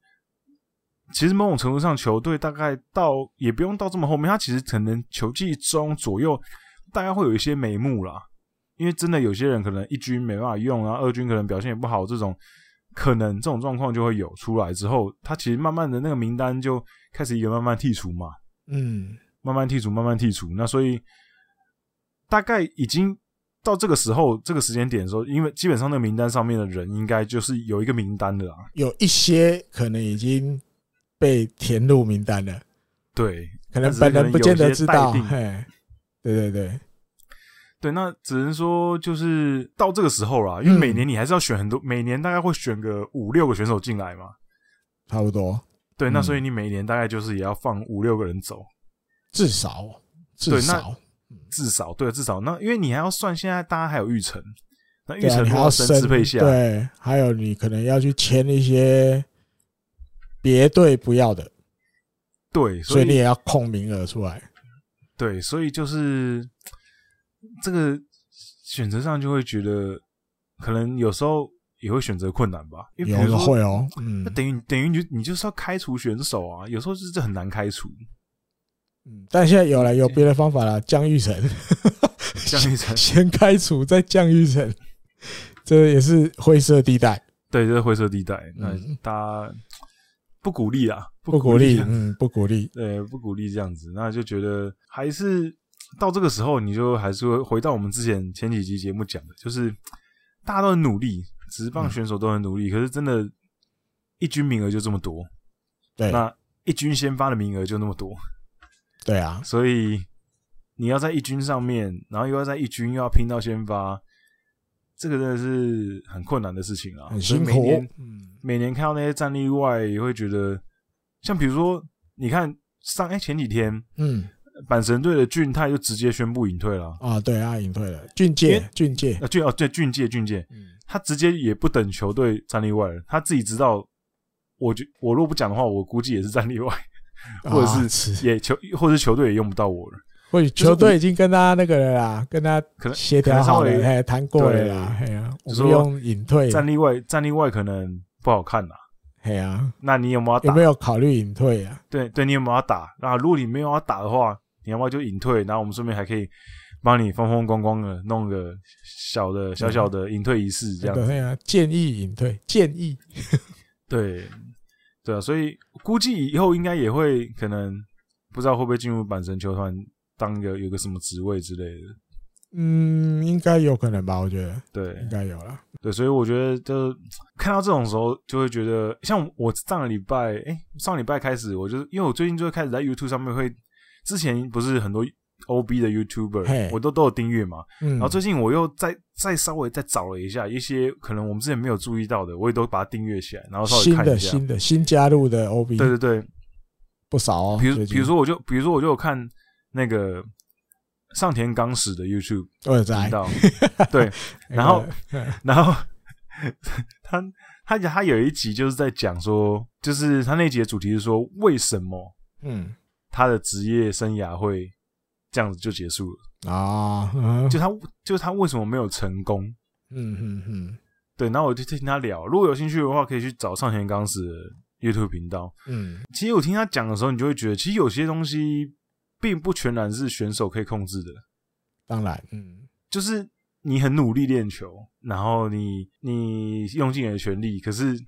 其实某种程度上，球队大概到也不用到这么后面，他其实可能球季中左右，大概会有一些眉目啦。因为真的有些人可能一军没办法用，然后二军可能表现也不好，这种可能这种状况就会有出来之后，他其实慢慢的那个名单就开始一个慢慢剔除嘛，嗯，慢慢剔除，慢慢剔除。那所以大概已经到这个时候，这个时间点的时候，因为基本上那个名单上面的人应该就是有一个名单的啦，有一些可能已经。被填入名单了，对，可能本人不见得知道，嘿，对对对，对，那只能说就是到这个时候啦，因为每年你还是要选很多，每年大概会选个五六个选手进来嘛，差不多，对，那所以你每年大概就是也要放五六个人走，至少，至少，至少，对，至少，那因为你还要算现在大家还有预成，那预成还要升支配下，对，还有你可能要去签一些。别队不要的，对，所以你也要空名额出来。对，所以就是这个选择上就会觉得，可能有时候也会选择困难吧。因为比如说有会哦，嗯，那等于等于你你就是要开除选手啊，有时候就是这很难开除。嗯，但现在有了有别的方法了，降育成，降育成先开除再降育成，这也是灰色地带。对，这是灰色地带。那大家。不鼓励啊，不鼓励，嗯，不鼓励，对，不鼓励这样子，那就觉得还是到这个时候，你就还是会回到我们之前前几集节目讲的，就是大家都很努力，职棒选手都很努力，可是真的，一军名额就这么多，对，那一军先发的名额就那么多，对啊，所以你要在一军上面，然后又要在一军又要拼到先发，这个真的是很困难的事情啊，很辛苦，嗯。每年看到那些战例外，也会觉得，像比如说，你看上哎前几天，嗯，阪神队的俊泰就直接宣布隐退了。啊，对啊，隐退了，俊介，俊介。啊，俊哦对，俊介，俊介，嗯，他直接也不等球队战例外了，他自己知道，我就我若不讲的话，我估计也是战例外，或者是也球，或者是球队也用不到我了，或者球队已经跟他那个了啦，跟他可能协调好了，哎，谈过了啦，哎呀，我们用隐退。战例外，战例外可能。不好看呐，嘿啊，那你有没有打？有没有考虑隐退啊？对对，你有没有要打？那如果你没有要打的话，你要不要就隐退？然后我们顺便还可以帮你风风光光的弄个小的小小的隐退仪式，这样子。对啊，建议隐退，建议。对对啊，所以估计以后应该也会可能不知道会不会进入阪神球团当个有个什么职位之类的。嗯，应该有可能吧？我觉得，对，应该有了。对，所以我觉得，就看到这种时候，就会觉得，像我上个礼拜，哎、欸，上礼拜开始，我就是因为我最近就会开始在 YouTube 上面会，之前不是很多 OB 的 YouTuber，我都都有订阅嘛。嗯。然后最近我又再再稍微再找了一下一些可能我们之前没有注意到的，我也都把它订阅起来，然后稍微看一下。新的、新的、新加入的 OB。对对对，不少哦。比如比如说，我就比如说，我就有看那个。上田刚史的 YouTube 频道，对，然后，然后他他他有一集就是在讲说，就是他那集的主题是说，为什么，嗯，他的职业生涯会这样子就结束了啊？就他就他为什么没有成功？嗯嗯嗯，对，然后我就听他聊，如果有兴趣的话，可以去找上田刚史的 YouTube 频道。嗯，其实我听他讲的时候，你就会觉得，其实有些东西。并不全然是选手可以控制的，当然，嗯，就是你很努力练球，然后你你用尽你的全力，可是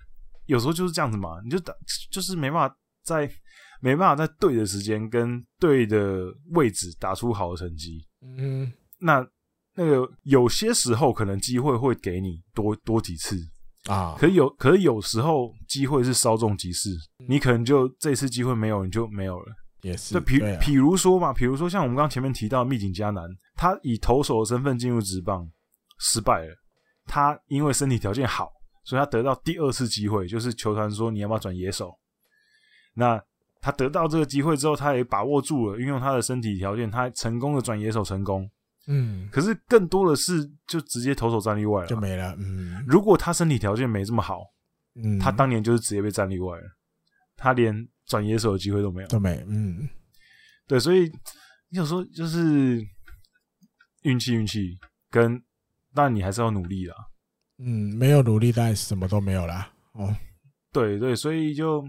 有时候就是这样子嘛，你就打就是没办法在没办法在对的时间跟对的位置打出好的成绩，嗯，那那个有些时候可能机会会给你多多几次。啊，可有可是有时候机会是稍纵即逝，你可能就这次机会没有，你就没有了。也是。对，比比如说嘛，比如说像我们刚刚前面提到的密井嘉南，他以投手的身份进入职棒，失败了。他因为身体条件好，所以他得到第二次机会，就是球团说你要不要转野手？那他得到这个机会之后，他也把握住了，运用他的身体条件，他成功的转野手成功。嗯，可是更多的是就直接投手战力外了，就没了。嗯，如果他身体条件没这么好，嗯，他当年就是直接被战力外了，他连转野手的机会都没有，都没。嗯，对，所以你有时候就是运气，运气跟，但你还是要努力啦。嗯，没有努力，当然什么都没有啦。哦，对对，所以就。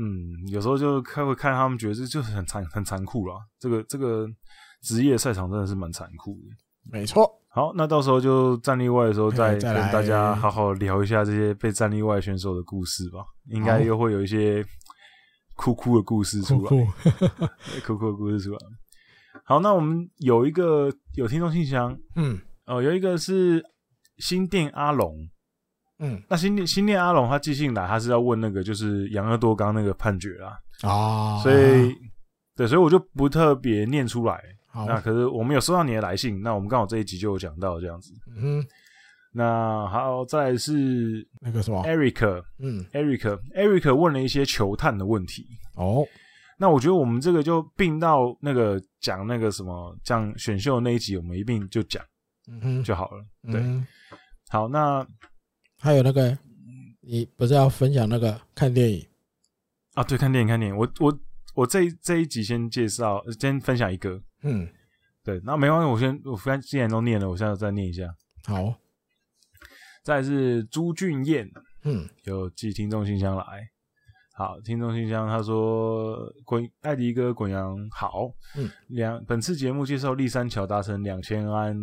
嗯，有时候就看会看他们，觉得这就是很残很残酷啦。这个这个职业赛场真的是蛮残酷的。没错。好，那到时候就战力外的时候再 跟大家好好聊一下这些被战力外选手的故事吧。应该又会有一些哭哭的故事出来，哭哭，的故事出来。好，那我们有一个有听众信箱，嗯，哦，有一个是新店阿龙。嗯，那新店新店阿龙他寄信来，他是要问那个就是杨乐多刚那个判决啦啊，所以对，所以我就不特别念出来。好，那可是我们有收到你的来信，那我们刚好这一集就有讲到这样子。嗯，那好，再来是那个什么，Eric，嗯，Eric，Eric 问了一些球探的问题。哦，那我觉得我们这个就并到那个讲那个什么讲选秀那一集，我们一并就讲，嗯哼，就好了。对，嗯、好，那。还有那个，你不是要分享那个看电影啊？对，看电影，看电影。我我我这这一集先介绍，先分享一个。嗯，对，那没关系，我先我刚既然都念了，我现在再念一下。好，再是朱俊彦，嗯，有寄听众信箱来。好，听众信箱他说：“滚，艾迪哥，滚阳好。嗯，两本次节目介绍立山桥达成两千安。”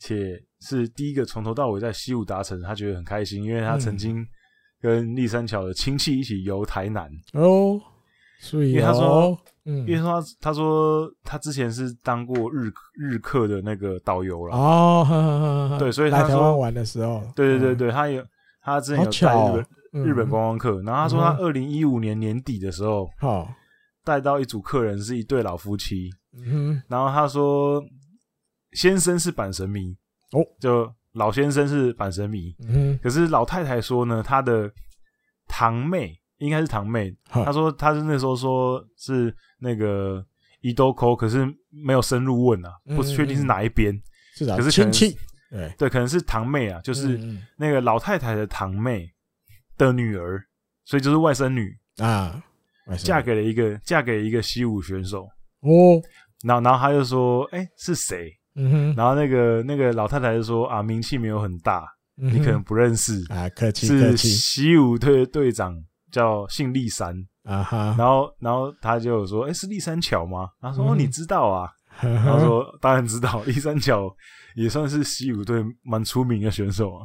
且是第一个从头到尾在西武达成，他觉得很开心，因为他曾经跟立三桥的亲戚一起游台南因为他说，嗯，因为他他说他之前是当过日日客的那个导游了哦对，所以他说台湾玩的时候，对对对对，他有他之前有带日本、哦、日本观光客，然后他说他二零一五年年底的时候，好。带到一组客人是一对老夫妻，嗯，然后他说。先生是阪神迷哦，就老先生是阪神迷，嗯，可是老太太说呢，她的堂妹应该是堂妹，她说她是那时候说是那个伊豆扣，可是没有深入问啊，不确定是哪一边，是的，可是亲戚，对。对，可能是堂妹啊，就是那个老太太的堂妹的女儿，所以就是外甥女啊，嫁给了一个嫁给了一个习武选手。哦，然后然后他就说，哎，是谁？嗯哼，然后那个那个老太太就说啊，名气没有很大，嗯、你可能不认识。啊，客气客气。是西武队队长叫姓立山。啊哈，然后然后他就说，哎，是立山桥吗？他说、嗯。哦、你知道啊，然后说当然知道，立山桥也算是西武队蛮出名的选手啊，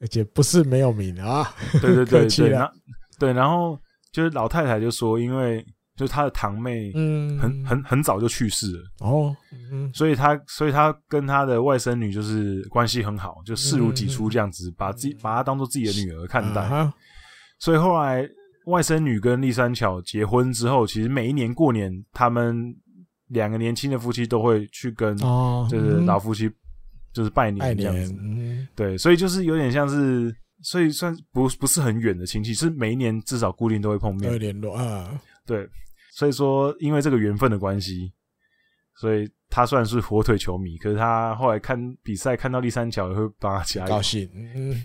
而且不是没有名啊，对对对对，然 对，然后就是老太太就说，因为。就是他的堂妹，嗯，很很很早就去世了。哦，嗯，所以他所以他跟他的外甥女就是关系很好，就视如己出这样子，把自己把她当做自己的女儿看待。所以后来外甥女跟立三桥结婚之后，其实每一年过年，他们两个年轻的夫妻都会去跟就是老夫妻就是拜年这样子。对，所以就是有点像是，所以算不不是很远的亲戚，是每一年至少固定都会碰面联络啊。对，所以说因为这个缘分的关系，所以他虽然是火腿球迷，可是他后来看比赛看到立三桥也会帮他加油，高兴。嗯，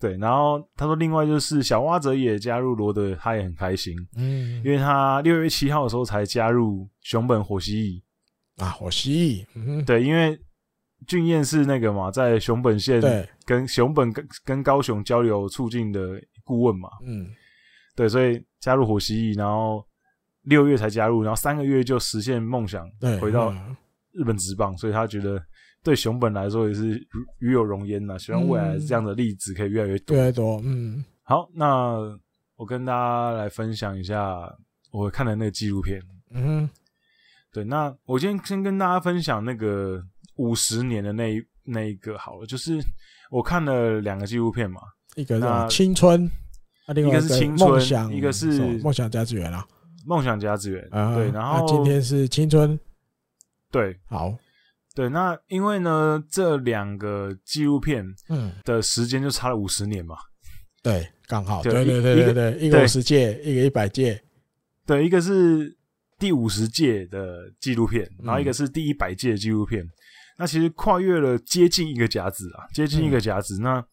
对。然后他说，另外就是小蛙泽也加入罗德，他也很开心。嗯，因为他六月七号的时候才加入熊本火蜥蜴啊，火蜥蜴。嗯，对，因为俊彦是那个嘛，在熊本县跟熊本跟跟高雄交流促进的顾问嘛。嗯，对，所以加入火蜥蜴，然后。六月才加入，然后三个月就实现梦想，回到日本职棒，所以他觉得对熊本来说也是与有荣焉呐。希望未来这样的例子可以越来越多，越来越多。嗯，好，那我跟大家来分享一下我看的那个纪录片。嗯，对，那我今天先跟大家分享那个五十年的那一那一个好了，就是我看了两个纪录片嘛，一个是青春。一个是青春，梦想，一个是梦想家之源啊，梦想家之源。啊，对，然后今天是青春，对，好，对，那因为呢，这两个纪录片，嗯，的时间就差了五十年嘛，对，刚好，对对对对对，一个五十届，一个一百届，对，一个是第五十届的纪录片，然后一个是第一百届的纪录片，那其实跨越了接近一个甲子啊，接近一个甲子，那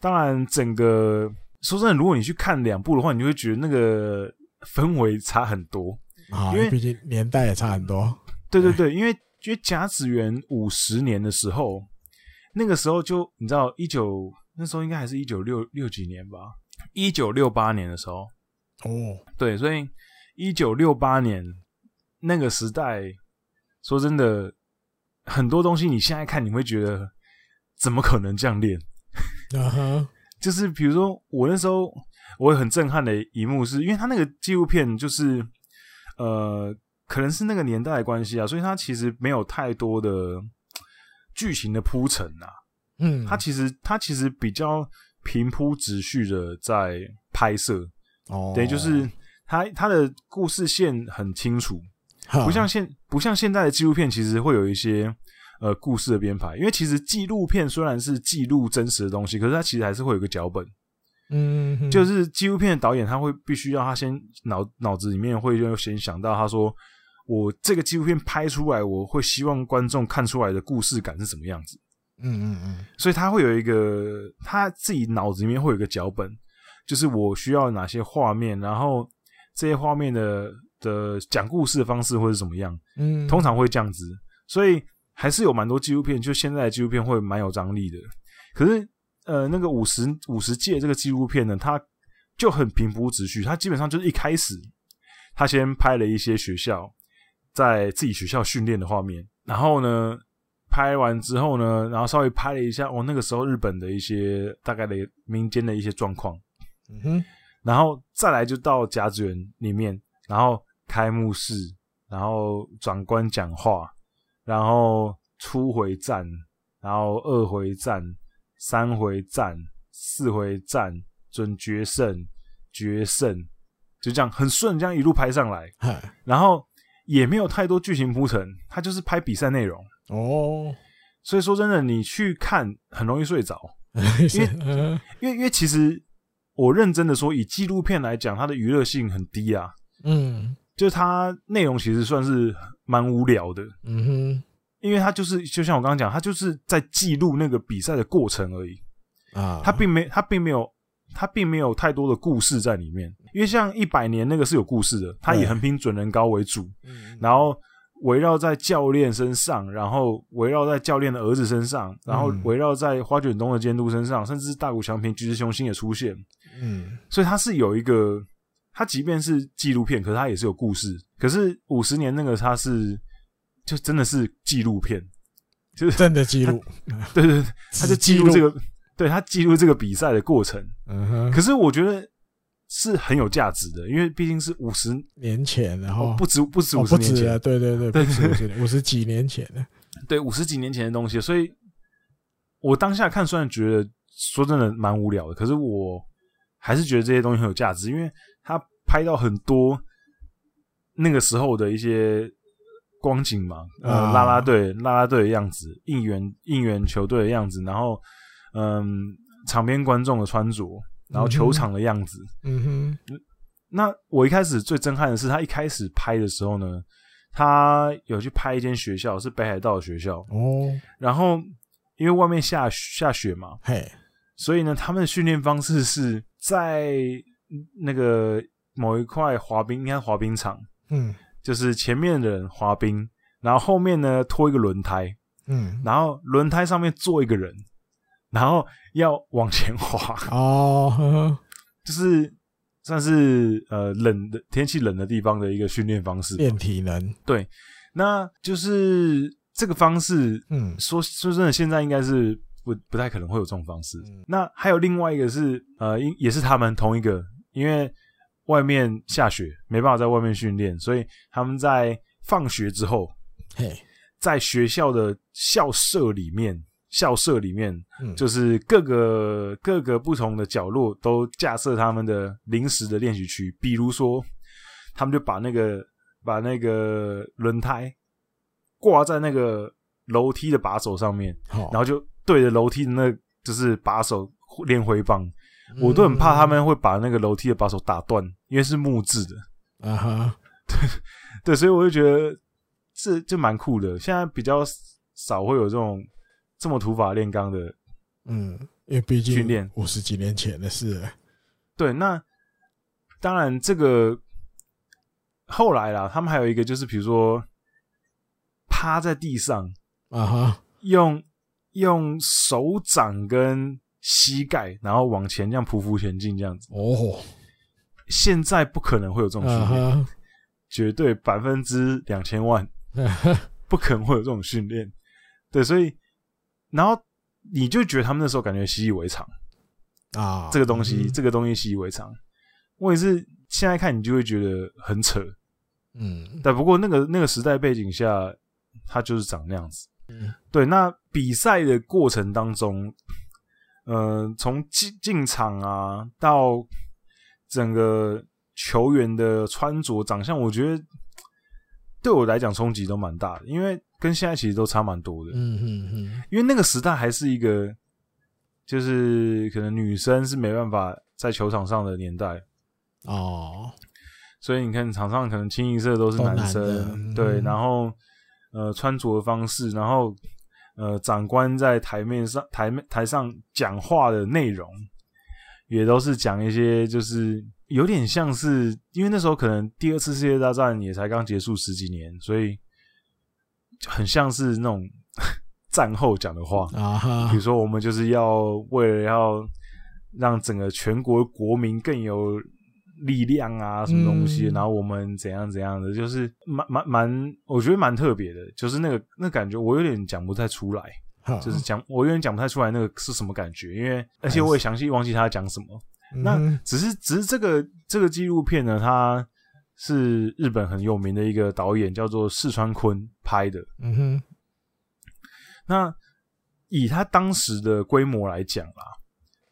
当然整个。说真的，如果你去看两部的话，你就会觉得那个氛围差很多啊，因为毕竟年代也差很多。对对。对，因为因为甲子园五十年的时候，那个时候就你知道，一九那时候应该还是一九六六几年吧，一九六八年的时候。哦，对，所以一九六八年那个时代，说真的，很多东西你现在看，你会觉得怎么可能这样练？啊哈。就是比如说，我那时候我很震撼的一幕是，因为他那个纪录片就是，呃，可能是那个年代的关系啊，所以他其实没有太多的剧情的铺陈啊。嗯，他其实他其实比较平铺直叙的在拍摄。哦，对，就是他他的故事线很清楚，不像现不像现在的纪录片，其实会有一些。呃，故事的编排，因为其实纪录片虽然是记录真实的东西，可是它其实还是会有个脚本。嗯，就是纪录片的导演他会必须要他先脑脑子里面会就先想到，他说我这个纪录片拍出来，我会希望观众看出来的故事感是什么样子。嗯嗯嗯，所以他会有一个他自己脑子里面会有一个脚本，就是我需要哪些画面，然后这些画面的的讲故事的方式会是怎么样。嗯，通常会这样子，所以。还是有蛮多纪录片，就现在的纪录片会蛮有张力的。可是，呃，那个五十五十届这个纪录片呢，它就很平铺直叙。它基本上就是一开始，他先拍了一些学校在自己学校训练的画面，然后呢，拍完之后呢，然后稍微拍了一下哦，那个时候日本的一些大概的民间的一些状况。嗯哼，然后再来就到甲子园里面，然后开幕式，然后长官讲话。然后初回战，然后二回战，三回战，四回战，准决胜，决胜，就这样很顺，这样一路拍上来。然后也没有太多剧情铺陈，它就是拍比赛内容。哦，所以说真的，你去看很容易睡着，因为因为因为其实我认真的说，以纪录片来讲，它的娱乐性很低啊。嗯。就是它内容其实算是蛮无聊的，嗯哼，因为它就是就像我刚刚讲，它就是在记录那个比赛的过程而已啊，它并没它并没有它并没有太多的故事在里面，因为像一百年那个是有故事的，它以横滨准人高为主，然后围绕在教练身上，然后围绕在教练的儿子身上，然后围绕在花卷东的监督身上，甚至是大谷翔平、菊池雄星也出现，嗯，所以它是有一个。它即便是纪录片，可是它也是有故事。可是五十年那个，它是就真的是纪录片，就是真的记录。对对对，他就记录这个，对他记录这个比赛的过程。嗯哼。可是我觉得是很有价值的，因为毕竟是五十年前，然后不止不止五十年前，对对对，不止五十几年前的，对五十几年前的东西。所以我当下看，虽然觉得说真的蛮无聊的，可是我还是觉得这些东西很有价值，因为。他拍到很多那个时候的一些光景嘛，呃，啦啦队、啦啦队的样子，应援应援球队的样子，然后嗯，场边观众的穿着，然后球场的样子，嗯哼。那我一开始最震撼的是，他一开始拍的时候呢，他有去拍一间学校，是北海道的学校。哦。然后因为外面下下雪嘛，嘿，所以呢，他们的训练方式是在。那个某一块滑冰，应该滑冰场，嗯，就是前面的人滑冰，然后后面呢拖一个轮胎，嗯，然后轮胎上面坐一个人，然后要往前滑，哦，呵 呵就是算是呃冷的天气冷的地方的一个训练方式，练体能，对，那就是这个方式，嗯，说说真的，现在应该是不不太可能会有这种方式。嗯，那还有另外一个是，呃，也是他们同一个。因为外面下雪，没办法在外面训练，所以他们在放学之后，嘿，在学校的校舍里面校舍里面，嗯，就是各个各个不同的角落都架设他们的临时的练习区，比如说，他们就把那个把那个轮胎挂在那个楼梯的把手上面，好然后就对着楼梯的那，就是把手练挥棒。我都很怕他们会把那个楼梯的把手打断，因为是木质的。啊哈，对对，所以我就觉得这就蛮酷的。现在比较少会有这种。这么土法炼钢的，嗯，因为毕竟训练五十几年前的事。对，那当然这个后来啦，他们还有一个就是，比如说趴在地上啊哈，用用手掌跟膝盖，然后往前这样匍匐前进这样子。哦，现在不可能会有这种训练，啊、绝对百分之两千万 不可能会有这种训练。对，所以。然后你就觉得他们那时候感觉习以为常啊，这个东西，嗯、这个东西习以为常。问题是现在看你就会觉得很扯，嗯，但不过那个那个时代背景下，它就是长那样子。嗯，对。那比赛的过程当中，呃，从进进场啊到整个球员的穿着、长相，我觉得对我来讲冲击都蛮大的，因为。跟现在其实都差蛮多的，嗯嗯嗯，因为那个时代还是一个，就是可能女生是没办法在球场上的年代。哦，所以你看场上可能清一色都是男生，男对，然后呃穿着的方式，然后呃长官在台面上台面台上讲话的内容，也都是讲一些就是有点像是，因为那时候可能第二次世界大战也才刚结束十几年，所以。很像是那种 战后讲的话。啊，比如说我们就是要为了要让整个全国国民更有力量啊，什么东西，然后我们怎样怎样的，就是蛮蛮蛮，我觉得蛮特别的，就是那个那感觉，我有点讲不太出来，就是讲我有点讲不太出来那个是什么感觉，因为而且我也详细忘记他讲什么。那只是只是这个这个纪录片呢，它。是日本很有名的一个导演，叫做四川坤拍的。嗯哼，那以他当时的规模来讲啦，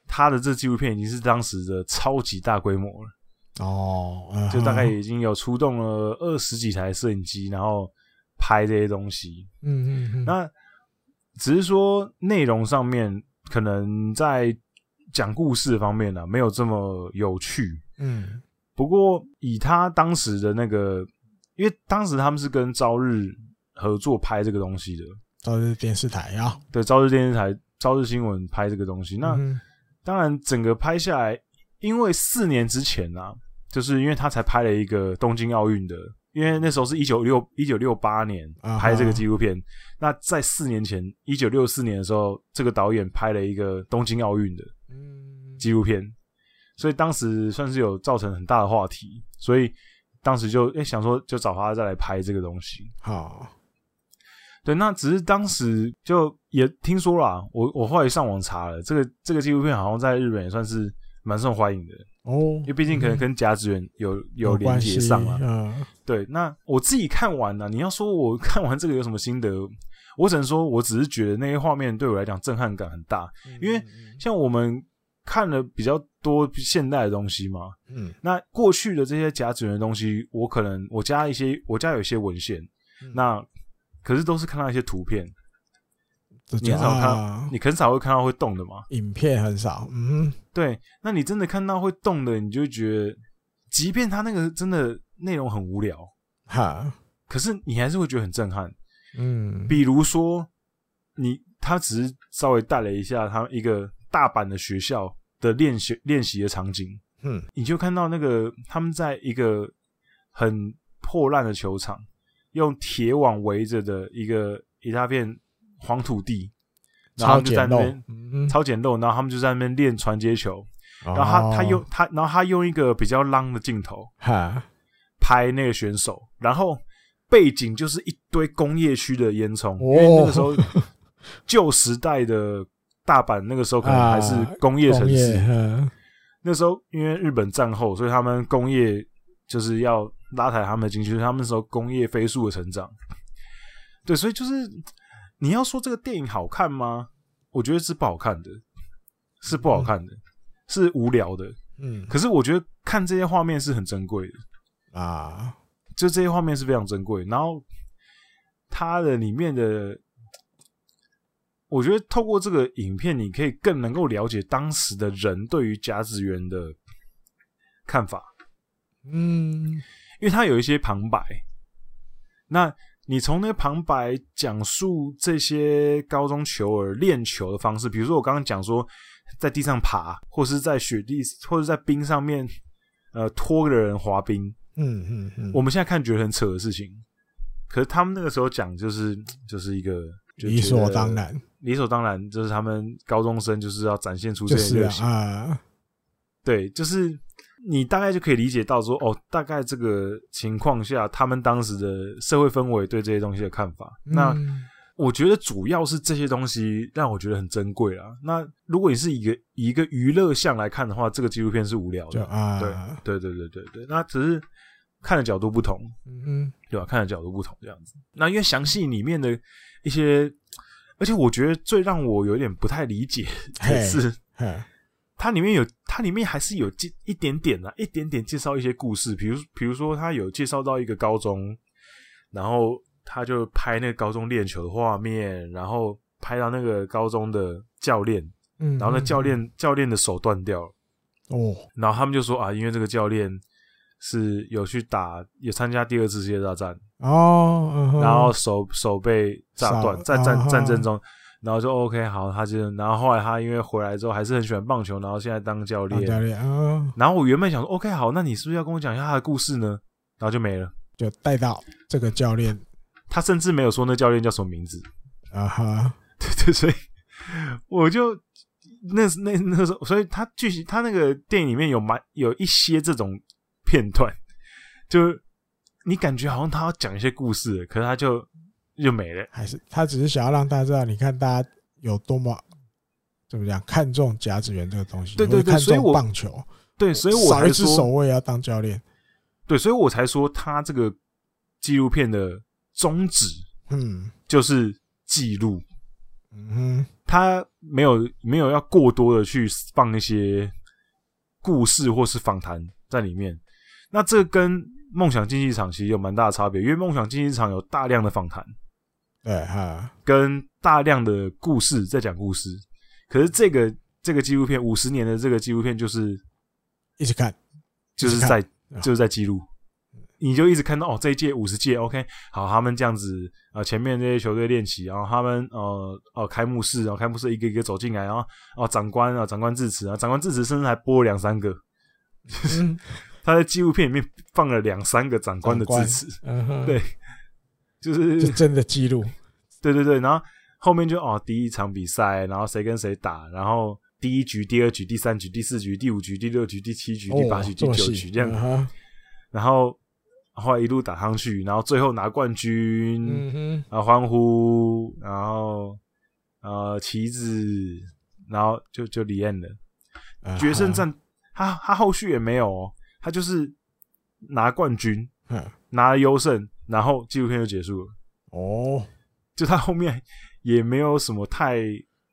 他的这纪录片已经是当时的超级大规模了。哦，嗯、就大概已经有出动了二十几台摄影机，然后拍这些东西。嗯嗯嗯。那只是说内容上面，可能在讲故事方面呢、啊，没有这么有趣。嗯。不过，以他当时的那个，因为当时他们是跟朝日合作拍这个东西的，朝日电视台啊，对，朝日电视台、朝日新闻拍这个东西。那、嗯、当然，整个拍下来，因为四年之前啊，就是因为他才拍了一个东京奥运的，因为那时候是一九六一九六八年拍这个纪录片。啊、那在四年前，一九六四年的时候，这个导演拍了一个东京奥运的纪录片。所以当时算是有造成很大的话题，所以当时就诶、欸、想说就找他再来拍这个东西。好，对，那只是当时就也听说啦，我我后来上网查了，这个这个纪录片好像在日本也算是蛮受欢迎的哦，因为毕竟可能跟甲子园有、嗯、有连接上了。嗯，对，那我自己看完了，你要说我看完这个有什么心得，我只能说我只是觉得那些画面对我来讲震撼感很大，因为像我们。看了比较多现代的东西嘛，嗯，那过去的这些甲子园的东西，我可能我加一些，我家有一些文献，嗯、那可是都是看到一些图片，就你很少看到，你很少会看到会动的嘛，影片很少，嗯，对，那你真的看到会动的，你就觉得，即便他那个真的内容很无聊，哈，可是你还是会觉得很震撼，嗯，比如说你他只是稍微带了一下他一个大阪的学校。的练习练习的场景，嗯，你就看到那个他们在一个很破烂的球场，用铁网围着的一个一大片黄土地，然后就在那边超简陋，然后他们就在那边练传接球，然后他他用他，然后他用一个比较浪的镜头，哈，拍那个选手，然后背景就是一堆工业区的烟囱，因为那个时候旧时代的。大阪那个时候可能还是工业城市，啊、那时候因为日本战后，所以他们工业就是要拉抬他们的经济，所以他们那时候工业飞速的成长。对，所以就是你要说这个电影好看吗？我觉得是不好看的，是不好看的，嗯、是无聊的。嗯，可是我觉得看这些画面是很珍贵的啊，就这些画面是非常珍贵。然后它的里面的，我觉得透过这个影片，你可以更能够了解当时的人对于甲子园的看法。嗯，因为他有一些旁白，那你从那个旁白讲述这些高中球儿练球的方式，比如说我刚刚讲说。在地上爬，或是在雪地，或者在冰上面，呃，拖个人滑冰。嗯嗯嗯。我们现在看觉得很扯的事情，可是他们那个时候讲，就是就是一个理所当然，理所当然，就是他们高中生就是要展现出这些热情啊。对，就是你大概就可以理解到说，哦，大概这个情况下，他们当时的社会氛围对这些东西的看法。嗯、那。我觉得主要是这些东西让我觉得很珍贵啊。那如果你是一个以一个娱乐项来看的话，这个纪录片是无聊的。啊，对对对对对对。那只是看的角度不同，嗯哼，对吧？看的角度不同这样子。那因为详细里面的一些，而且我觉得最让我有点不太理解的是，它里面有它里面还是有介一点点啊，一点点介绍一些故事，比如比如说他有介绍到一个高中，然后。他就拍那个高中练球的画面，然后拍到那个高中的教练，嗯，然后那教练教练的手断掉了，哦，然后他们就说啊，因为这个教练是有去打，有参加第二次世界大战哦，然后手手被炸断，在战战争中，然后就 OK 好，他就然后后来他因为回来之后还是很喜欢棒球，然后现在当教练，教练啊，然后我原本想说 OK 好，那你是不是要跟我讲一下他的故事呢？然后就没了，就带到这个教练。他甚至没有说那教练叫什么名字。啊哈，对对，所以我就那那那时候，所以他剧情他那个电影里面有蛮有一些这种片段，就你感觉好像他要讲一些故事，可是他就就没了，还是他只是想要让大家知道，你看大家有多么怎么讲看重甲子园这个东西，对对对，所以我棒球，对，所以我少一只手我也要当教练，对，所以我才说他这个纪录片的。宗旨，嗯，就是记录，嗯哼，他没有没有要过多的去放一些故事或是访谈在里面。那这跟梦想竞技场其实有蛮大的差别，因为梦想竞技场有大量的访谈，对哈，跟大量的故事在讲故事。可是这个这个纪录片五十年的这个纪录片就是一直看，就是在就是在记录。你就一直看到哦，这一届五十届，OK，好，他们这样子啊、呃，前面这些球队练习，然后他们呃哦开幕式，然后开幕式一个一个走进来，然后哦长官啊，长官致辞啊，长官致辞，甚至还播了两三个，就是、嗯、他在纪录片里面放了两三个长官的致辞，嗯、对，就是就真的记录，对对对，然后后面就哦第一场比赛，然后谁跟谁打，然后第一局、第二局、第三局、第四局、第五局、第六局、第七局、第八局、第九局这样，嗯、然后。后来一路打上去，然后最后拿冠军，嗯哼，然后欢呼，然后呃旗子，然后就就离岸了。啊、决胜战，他他后续也没有、哦，他就是拿冠军，拿了优胜，然后纪录片就结束了。哦，就他后面也没有什么太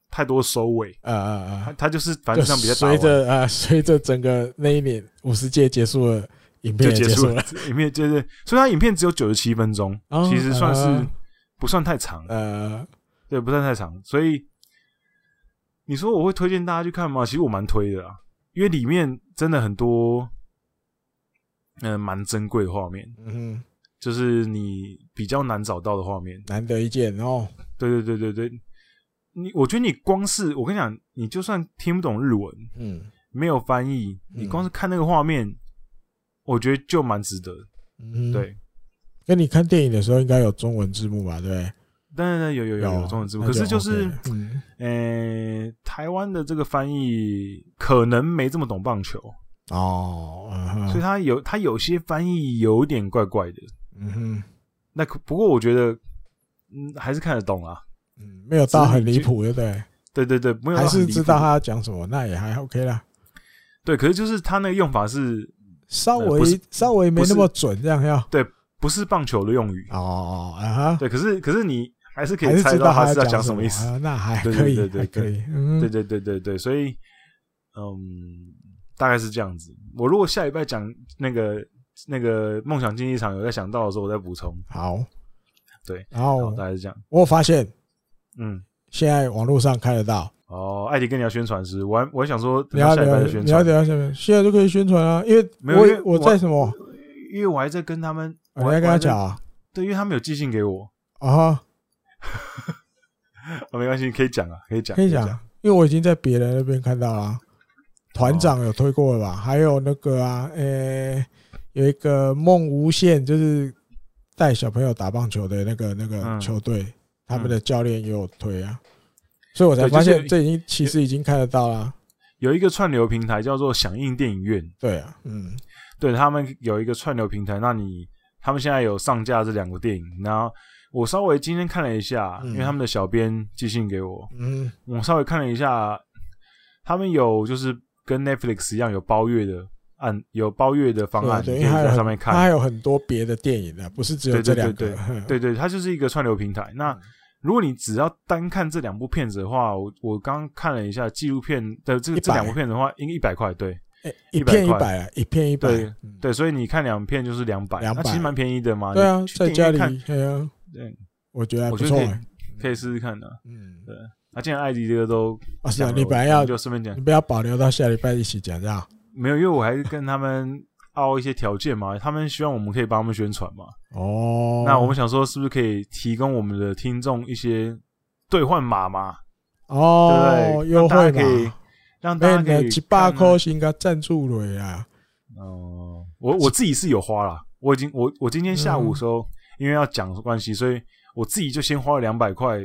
太多收尾。啊啊啊！他他就是反正这场比较随着啊，随着整个那一年五十届结束了。影片就结束了，影片就是，所以它影片只有九十七分钟，哦，其实算是不算太长，呃，对，不算太长，所以你说我会推荐大家去看吗？其实我蛮推的啊，因为里面真的很多，嗯、呃，蛮珍贵的画面，嗯哼，就是你比较难找到的画面，难得一见哦。对对对对对，你我觉得你光是我跟你讲，你就算听不懂日文，嗯，没有翻译，你光是看那个画面。我觉得就蛮值得，嗯，对。那你看电影的时候应该有中文字幕吧？对，对对对，有有有有中文字幕，可是就是，嗯，呃，台湾的这个翻译可能没这么懂棒球哦，所以他有他有些翻译有点怪怪的，嗯哼。那不过我觉得，嗯，还是看得懂啊，嗯，没有到很离谱，对不对？对对对，没有还是知道他要讲什么，那也还 OK 啦。对，可是就是他那个用法是。稍微稍微没那么准，这样要对，不是棒球的用语哦啊哈，对，可是可是你还是可以猜到他是要讲什么意思。啊、那还可以，对对对对，可以，嗯，对对对对对，所以，嗯，大概是这样子。我如果下礼拜讲那个那个梦想竞技场有在想到的时候，我再补充。好，对，然后大概是这样。我发现，嗯，现在网络上看得到。哦，艾迪跟你要宣传是，我还我还想说等下礼拜的宣传，你要等下下面，现在就可以宣传啊，因为没有我，我在什么？因为我还在跟他们，我还跟他讲啊，对，因为他们有寄信给我啊，哦，没关系，可以讲啊，可以讲，可以讲，因为我已经在别人那边看到了，团长有推过了吧？还有那个啊，呃，有一个梦无限，就是带小朋友打棒球的那个那个球队，他们的教练也有推啊。所以我才发现，这已经其实已经看得到啦。有一个串流平台叫做响应电影院。对啊，嗯，对他们有一个串流平台，那你他们现在有上架这两个电影。然后我稍微今天看了一下，因为他们的小编寄信给我，嗯，我稍微看了一下，他们有就是跟 Netflix 一样有包月的按有包月的方案，可以在上面看。它还有很多别的电影的，不是只有这两个。对对对，对对，它就是一个串流平台。那如果你只要单看这两部片子的话，我我刚看了一下纪录片的这个这两部片子的话，应该一百块，对，一片一百啊，一片一百，对对，所以你看两片就是两百，那其实蛮便宜的嘛。对啊，在家里，对啊，对，我觉得还不错，可以试试看的。嗯，对。那既然艾迪这个都，是啊，你本来要就顺便讲，你不要保留到下礼拜一起讲，这样没有，因为我还是跟他们。凹一些条件嘛，他们希望我们可以帮他们宣传嘛。哦，那我们想说，是不是可以提供我们的听众一些兑换码嘛？哦，优惠可以让大家可以七八颗星个赞助了呀。哦，我我自己是有花啦，我已经我我今天下午的时候，因为要讲关系，所以我自己就先花了两百块，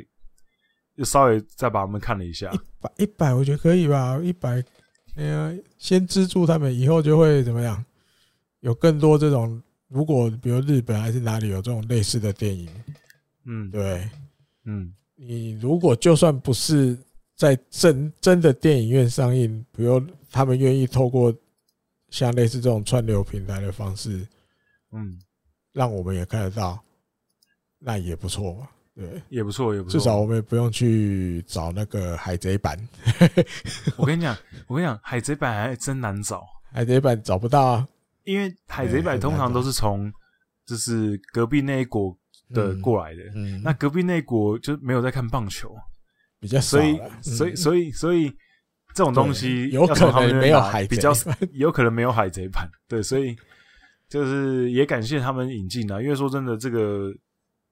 就稍微再把他们看了一下。一百一百，我觉得可以吧？一百，哎呀，先资助他们，以后就会怎么样？有更多这种，如果比如日本还是哪里有这种类似的电影，嗯，对，嗯，你如果就算不是在真真的电影院上映，比如他们愿意透过像类似这种串流平台的方式，嗯，让我们也看得到，那也不错嘛，对，也不错，也不错，至少我们也不用去找那个海贼版。我跟你讲，我跟你讲，海贼版还真难找，海贼版找不到啊。因为海贼版通常都是从就是隔壁那一国的过来的，嗯。嗯、那隔壁那一国就没有在看棒球，比较少，所以所以所以所以这种东西有可能没有海比较有可能没有海贼版，对，所以就是也感谢他们引进啊，因为说真的，这个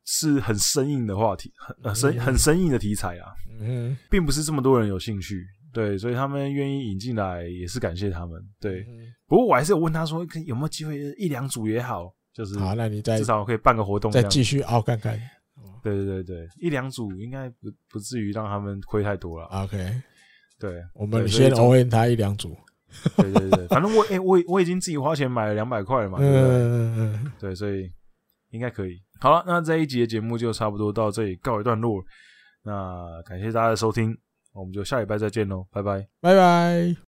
是很生硬的话题，很呃生很生硬的题材啊，嗯，并不是这么多人有兴趣。对，所以他们愿意引进来也是感谢他们。对，不过我还是有问他说，有没有机会一两组也好，就是好，那你再至少可以办个活动，再继续熬看看。对对对对，一两组应该不不至于让他们亏太多了。OK，对，我们先応援他一两组。对对对，反正我哎，我我已经自己花钱买了两百块了嘛，对不对？嗯嗯。对，所以应该可以。好了，那这一集的节目就差不多到这里告一段落。那感谢大家的收听。我们就下礼拜再见喽，拜拜，拜拜。